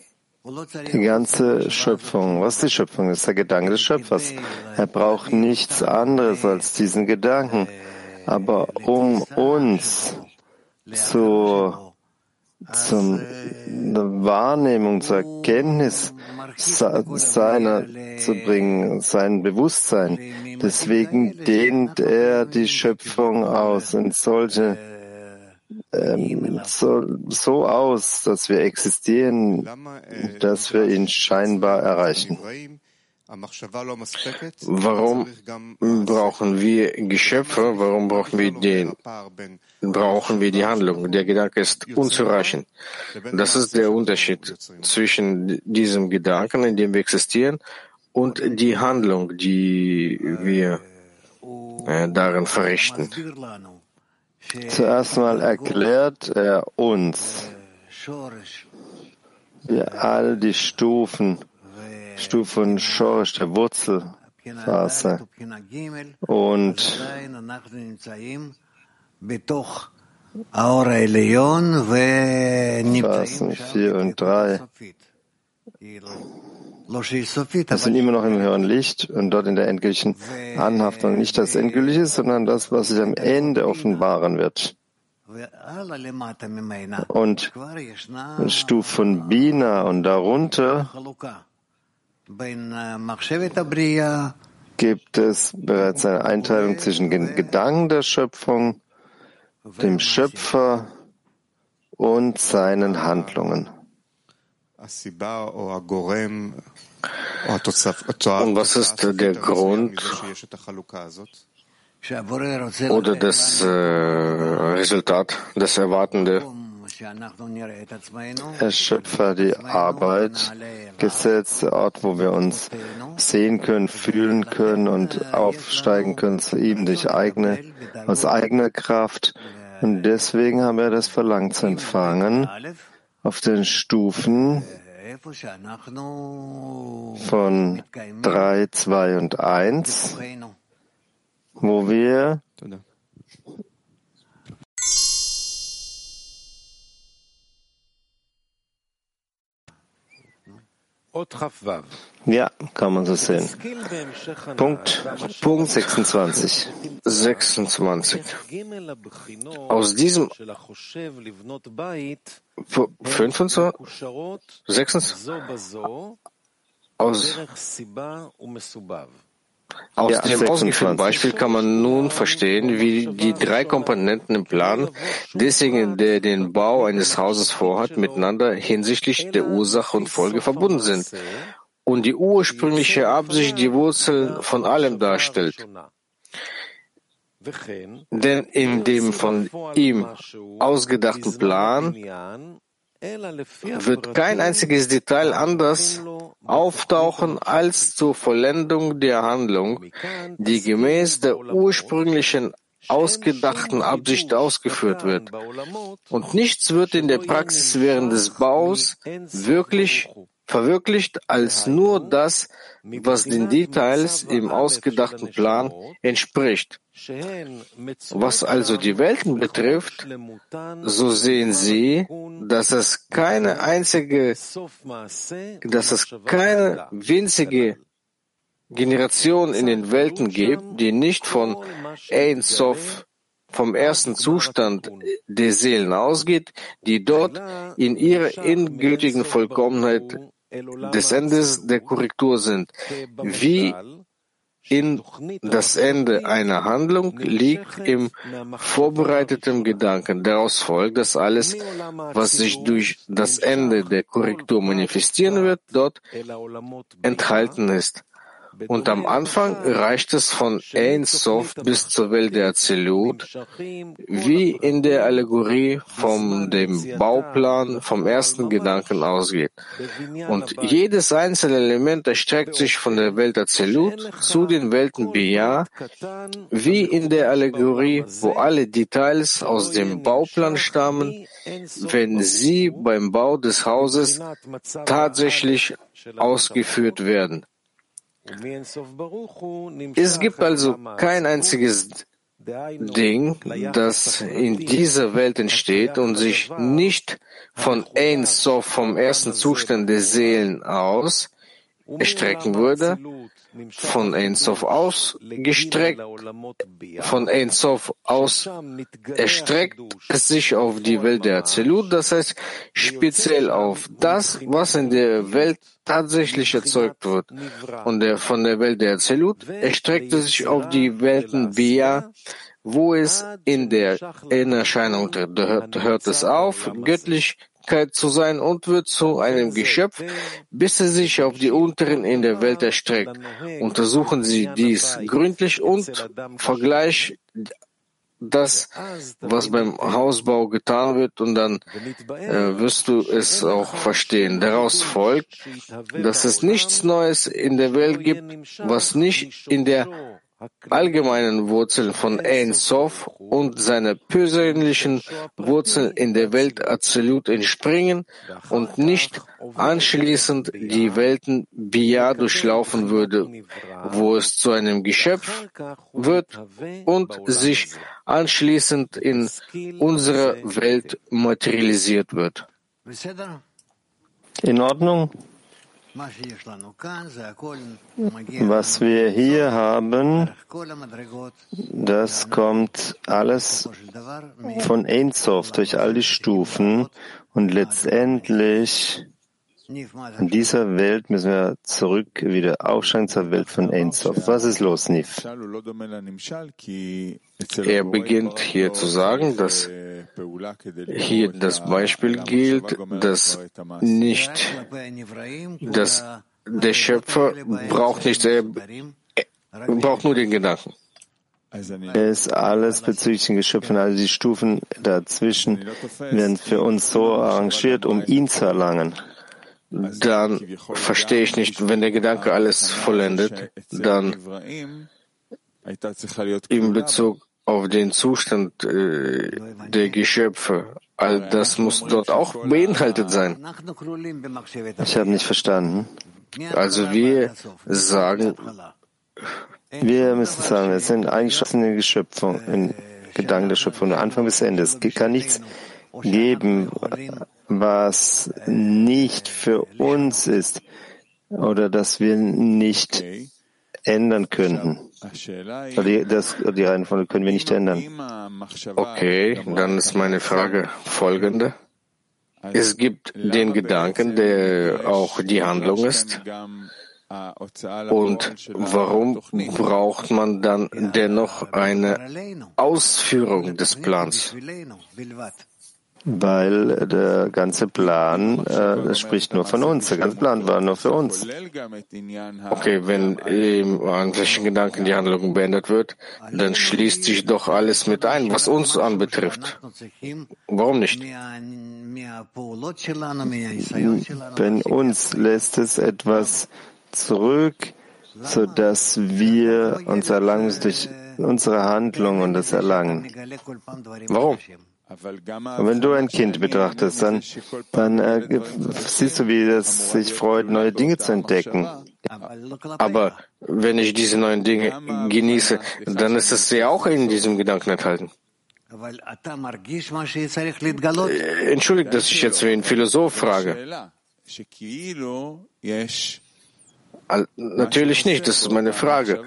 Die ganze Schöpfung. Was die Schöpfung? Ist der Gedanke des Schöpfers. Er braucht nichts anderes als diesen Gedanken. Aber um uns zu, zum Wahrnehmung, zur Erkenntnis seiner zu bringen, sein Bewusstsein. Deswegen dehnt er die Schöpfung aus in solche ähm, so, so aus, dass wir existieren, dass wir ihn scheinbar erreichen. Warum brauchen wir Geschöpfe? Warum brauchen wir den? Brauchen wir die Handlung? Der Gedanke ist unzureichend. Das ist der Unterschied zwischen diesem Gedanken, in dem wir existieren, und die Handlung, die wir äh, darin verrichten. Zuerst mal erklärt er uns, wir all die Stufen, Stufen Schorsch, der Wurzelphase und Phasen 4 und 3. Wir sind immer noch im höheren Licht und dort in der endgültigen Anhaftung. Nicht das Endgültige, sondern das, was sich am Ende offenbaren wird. Und Stufe von Bina und darunter gibt es bereits eine Einteilung zwischen den Gedanken der Schöpfung, dem Schöpfer und seinen Handlungen. Und was ist der Grund oder das äh, Resultat, das Erwartende? Herr Schöpfer, die Arbeit, Gesetz, der Ort, wo wir uns sehen können, fühlen können und aufsteigen können zu ihm durch eigene, aus eigener Kraft. Und deswegen haben wir das Verlangen zu empfangen auf den Stufen von drei, zwei und eins, wo wir Ja, kann man so sehen. Punkt, Punkt 26. 26. Aus diesem 25, 26, aus aus ja, dem ausgeführten Beispiel kann man nun verstehen, wie die drei Komponenten im Plan desjenigen, der den Bau eines Hauses vorhat, miteinander hinsichtlich der Ursache und Folge verbunden sind und die ursprüngliche Absicht die Wurzel von allem darstellt. Denn in dem von ihm ausgedachten Plan wird kein einziges Detail anders auftauchen als zur Vollendung der Handlung, die gemäß der ursprünglichen ausgedachten Absicht ausgeführt wird. Und nichts wird in der Praxis während des Baus wirklich verwirklicht als nur das, was den Details im ausgedachten Plan entspricht. Was also die Welten betrifft, so sehen Sie, dass es keine einzige, dass es keine winzige Generation in den Welten gibt, die nicht von Ein Sof, vom ersten Zustand der Seelen ausgeht, die dort in ihrer endgültigen Vollkommenheit des Endes der Korrektur sind, wie in das Ende einer Handlung liegt im vorbereiteten Gedanken. Daraus folgt, dass alles, was sich durch das Ende der Korrektur manifestieren wird, dort enthalten ist. Und am Anfang reicht es von Ein Sof bis zur Welt der Azilut, wie in der Allegorie vom dem Bauplan vom ersten Gedanken ausgeht. Und jedes einzelne Element erstreckt sich von der Welt Azilut zu den Welten Bia, wie in der Allegorie, wo alle Details aus dem Bauplan stammen, wenn sie beim Bau des Hauses tatsächlich ausgeführt werden. Es gibt also kein einziges Ding, das in dieser Welt entsteht und sich nicht von Ein Sof vom ersten Zustand der Seelen aus erstrecken würde, von Ein Sof aus gestreckt, von Ein Sof aus erstreckt es sich auf die Welt der Azelut, das heißt speziell auf das, was in der Welt tatsächlich erzeugt wird. Und der, von der Welt der Azelut erstreckt es sich auf die Welten Bia, wo es in der in Erscheinung hört, hört es auf, göttlich zu sein und wird zu einem Geschöpf, bis er sich auf die unteren in der Welt erstreckt. Untersuchen Sie dies gründlich und vergleich das, was beim Hausbau getan wird, und dann äh, wirst du es auch verstehen. Daraus folgt, dass es nichts Neues in der Welt gibt, was nicht in der allgemeinen Wurzeln von Ein Sof und seine persönlichen Wurzeln in der Welt absolut entspringen und nicht anschließend die Welten Bia durchlaufen würde, wo es zu einem Geschöpf wird und sich anschließend in unserer Welt materialisiert wird. In Ordnung? Was wir hier haben, das kommt alles von Einsof durch all die Stufen und letztendlich in dieser Welt müssen wir zurück wieder aufsteigen zur Welt von Einsof. Was ist los, Nif? Er beginnt hier zu sagen, dass hier das Beispiel gilt, dass nicht, dass der Schöpfer braucht nicht, er braucht nur den Gedanken. Er ist alles bezüglich den Geschöpfen, also die Stufen dazwischen werden für uns so arrangiert, um ihn zu erlangen dann verstehe ich nicht, wenn der Gedanke alles vollendet, dann in Bezug auf den Zustand äh, der Geschöpfe, all das muss dort auch beinhaltet sein. Ich habe nicht verstanden. Also wir sagen, wir müssen sagen, es sind eingeschlossene Geschöpfe, in Gedanken der Schöpfung, von Anfang bis Ende. Es kann nichts geben, was nicht für uns ist oder das wir nicht ändern könnten. Die, das, die Reihenfolge können wir nicht ändern. Okay, dann ist meine Frage folgende. Es gibt den Gedanken, der auch die Handlung ist. Und warum braucht man dann dennoch eine Ausführung des Plans? Weil der ganze Plan äh, spricht nur von uns. Der ganze Plan war nur für uns. Okay, wenn im eigentlichen Gedanken die Handlung beendet wird, dann schließt sich doch alles mit ein, was uns anbetrifft. Warum nicht? Wenn uns lässt es etwas zurück, so dass wir uns erlangen durch unsere Handlung und das Erlangen. Warum? Und wenn du ein Kind betrachtest, dann, dann äh, siehst du, wie es sich freut, neue Dinge zu entdecken. Aber wenn ich diese neuen Dinge genieße, dann ist es ja auch in diesem Gedanken enthalten. Äh, entschuldigt, dass ich jetzt wie ein Philosoph frage. Natürlich nicht, das ist meine Frage.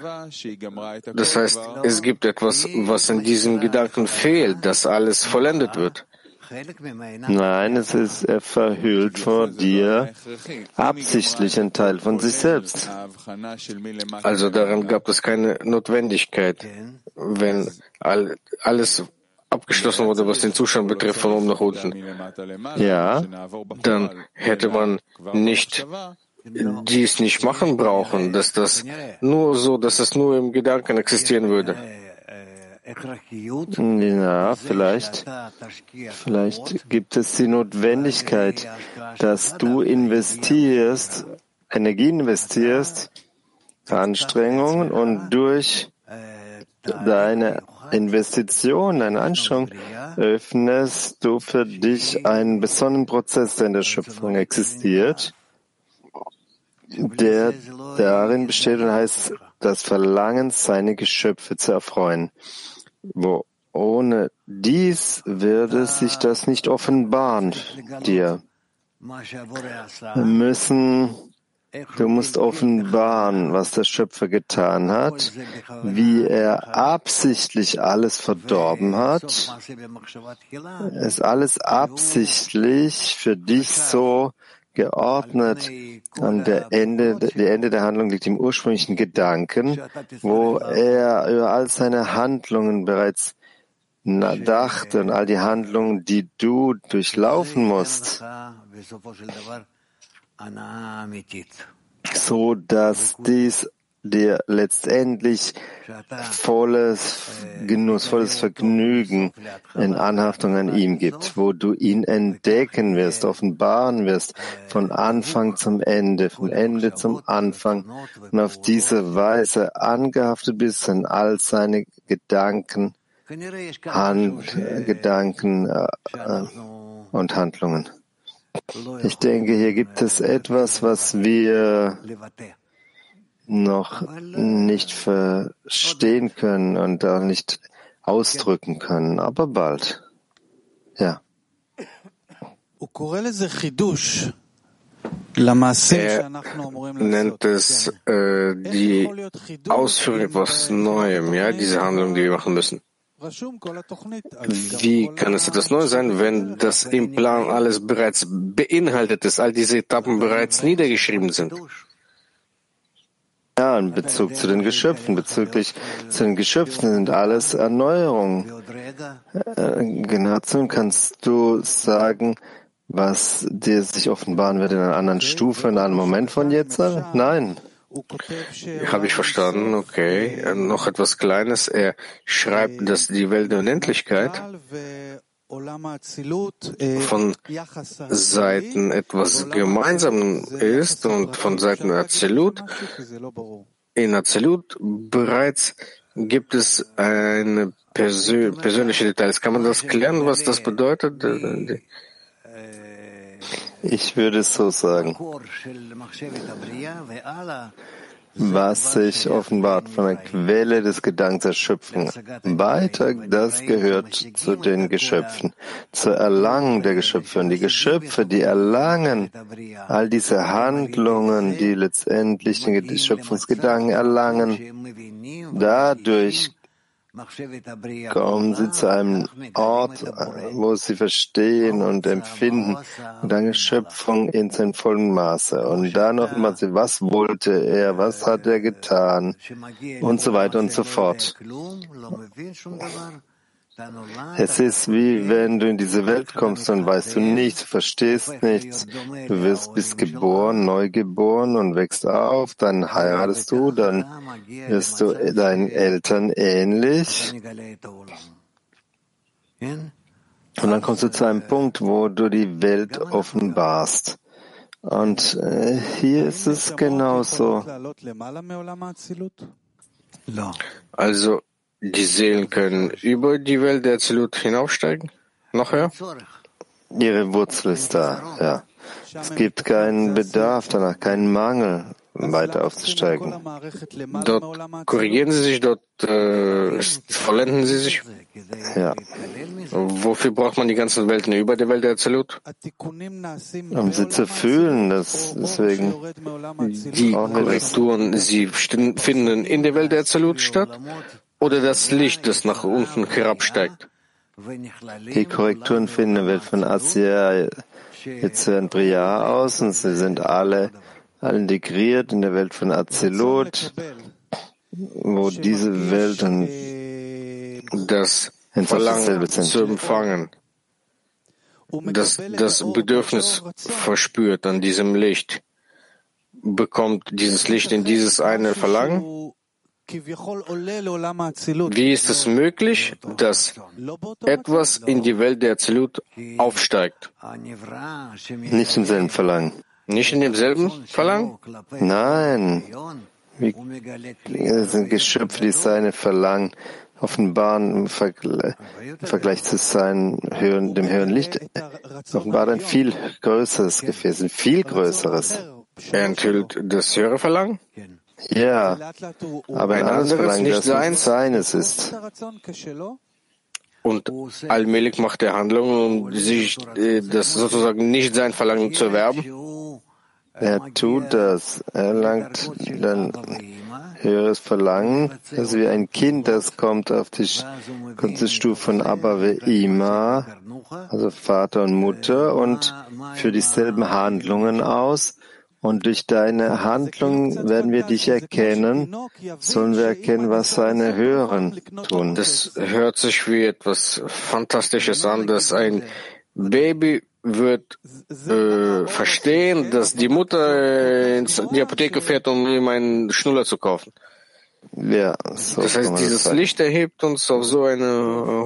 Das heißt, es gibt etwas, was in diesem Gedanken fehlt, dass alles vollendet wird. Nein, es ist, er verhüllt vor dir absichtlich ein Teil von sich selbst. Also daran gab es keine Notwendigkeit, wenn all, alles abgeschlossen wurde, was den Zustand betrifft, von oben nach unten. Ja. Dann hätte man nicht dies nicht machen brauchen, dass das nur so, dass es nur im Gedanken existieren würde. Ja, vielleicht, vielleicht gibt es die Notwendigkeit, dass du investierst, Energie investierst, Anstrengungen und durch deine Investition, deine Anstrengung öffnest du für dich einen besonderen Prozess, der in der Schöpfung existiert der darin besteht und heißt das Verlangen, seine Geschöpfe zu erfreuen. Wo ohne dies würde sich das nicht offenbaren dir. Wir müssen, du musst offenbaren, was der Schöpfer getan hat, wie er absichtlich alles verdorben hat, es alles absichtlich für dich so geordnet. An der Ende, der Ende der Handlung liegt im ursprünglichen Gedanken, wo er über all seine Handlungen bereits dachte und all die Handlungen, die du durchlaufen musst, so dass dies dir letztendlich volles Genuss, volles Vergnügen in Anhaftung an ihm gibt, wo du ihn entdecken wirst, offenbaren wirst, von Anfang zum Ende, von Ende zum Anfang und auf diese Weise angehaftet bist an all seine Gedanken, Hand, Gedanken äh, äh, und Handlungen. Ich denke, hier gibt es etwas, was wir noch nicht verstehen können und auch nicht ausdrücken können, aber bald. Ja. Er nennt es äh, die Ausführung etwas Neuem, ja, diese Handlung, die wir machen müssen. Wie kann es etwas Neues sein, wenn das im Plan alles bereits beinhaltet ist, all diese Etappen bereits niedergeschrieben sind? Ja, in Bezug zu den Geschöpfen, bezüglich zu den Geschöpfen sind alles Erneuerungen. Äh, Genazum, kannst du sagen, was dir sich offenbaren wird in einer anderen Stufe, in einem Moment von jetzt? Nein. Habe ich verstanden, okay. Äh, noch etwas Kleines. Er schreibt, dass die Welt der Unendlichkeit von Seiten etwas gemeinsam ist und von Seiten Azilut. In Azilut bereits gibt es eine persö persönliche Details. Kann man das klären, was das bedeutet? Ich würde es so sagen was sich offenbart von der Quelle des Gedankens der Schöpfung. Weiter, das gehört zu den Geschöpfen, zur Erlangung der Geschöpfe. Und die Geschöpfe, die erlangen all diese Handlungen, die letztendlich den Schöpfungsgedanken erlangen, dadurch kommen sie zu einem Ort, wo sie verstehen und empfinden und eine Schöpfung in seinem vollen Maße. Und dann nochmal, was wollte er, was hat er getan und so weiter und so fort. Es ist wie wenn du in diese Welt kommst und weißt du nichts, verstehst nichts. Du wirst, bist geboren, neu geboren und wächst auf, dann heiratest du, dann wirst du deinen Eltern ähnlich. Und dann kommst du zu einem Punkt, wo du die Welt offenbarst. Und äh, hier ist es genauso. Also die Seelen können über die Welt der Zelut hinaufsteigen? Noch höher? Ihre Wurzel ist da, ja. Es gibt keinen Bedarf danach, keinen Mangel, weiter aufzusteigen. Dort korrigieren Sie sich, dort äh, vollenden Sie sich? Ja. Wofür braucht man die ganzen Welten über der Welt der Zelut? Um sie zu fühlen, das, deswegen. Die Korrekturen, sie finden in der Welt der Zelut statt? Oder das Licht, das nach unten herabsteigt? Die Korrekturen finden in der Welt von Asia jetzt in Priya aus und sie sind alle, alle integriert in der Welt von Azilut, wo diese Welt und das Verlangen zu empfangen, das das Bedürfnis verspürt an diesem Licht, bekommt dieses Licht in dieses eine Verlangen wie ist es möglich, dass etwas in die Welt der Azilut aufsteigt? Nicht im selben Verlangen. Nicht in demselben Verlangen? Nein. Wie, es sind Geschöpfe, die seine Verlangen offenbaren im, Vergleich, im Vergleich zu seinem höheren, dem höheren Licht. Offenbart ein viel größeres Gefäß, ein viel größeres. Er enthüllt das höhere Verlangen? Ja, aber ein anderes Verlangen, nicht das seines ist. Und allmählich macht er Handlungen, um sich äh, das sozusagen nicht sein Verlangen zu erwerben. Er tut das. Er langt dann höheres Verlangen. Das wie ein Kind, das kommt auf die, kommt zur Stufe von Abba Ima, also Vater und Mutter, und für dieselben Handlungen aus und durch deine Handlung werden wir dich erkennen, sollen wir erkennen, was seine Höheren tun. Das hört sich wie etwas Fantastisches an, dass ein Baby wird äh, verstehen, dass die Mutter in die Apotheke fährt, um ihm einen Schnuller zu kaufen. Ja, so das heißt, dieses Licht erhebt uns auf so eine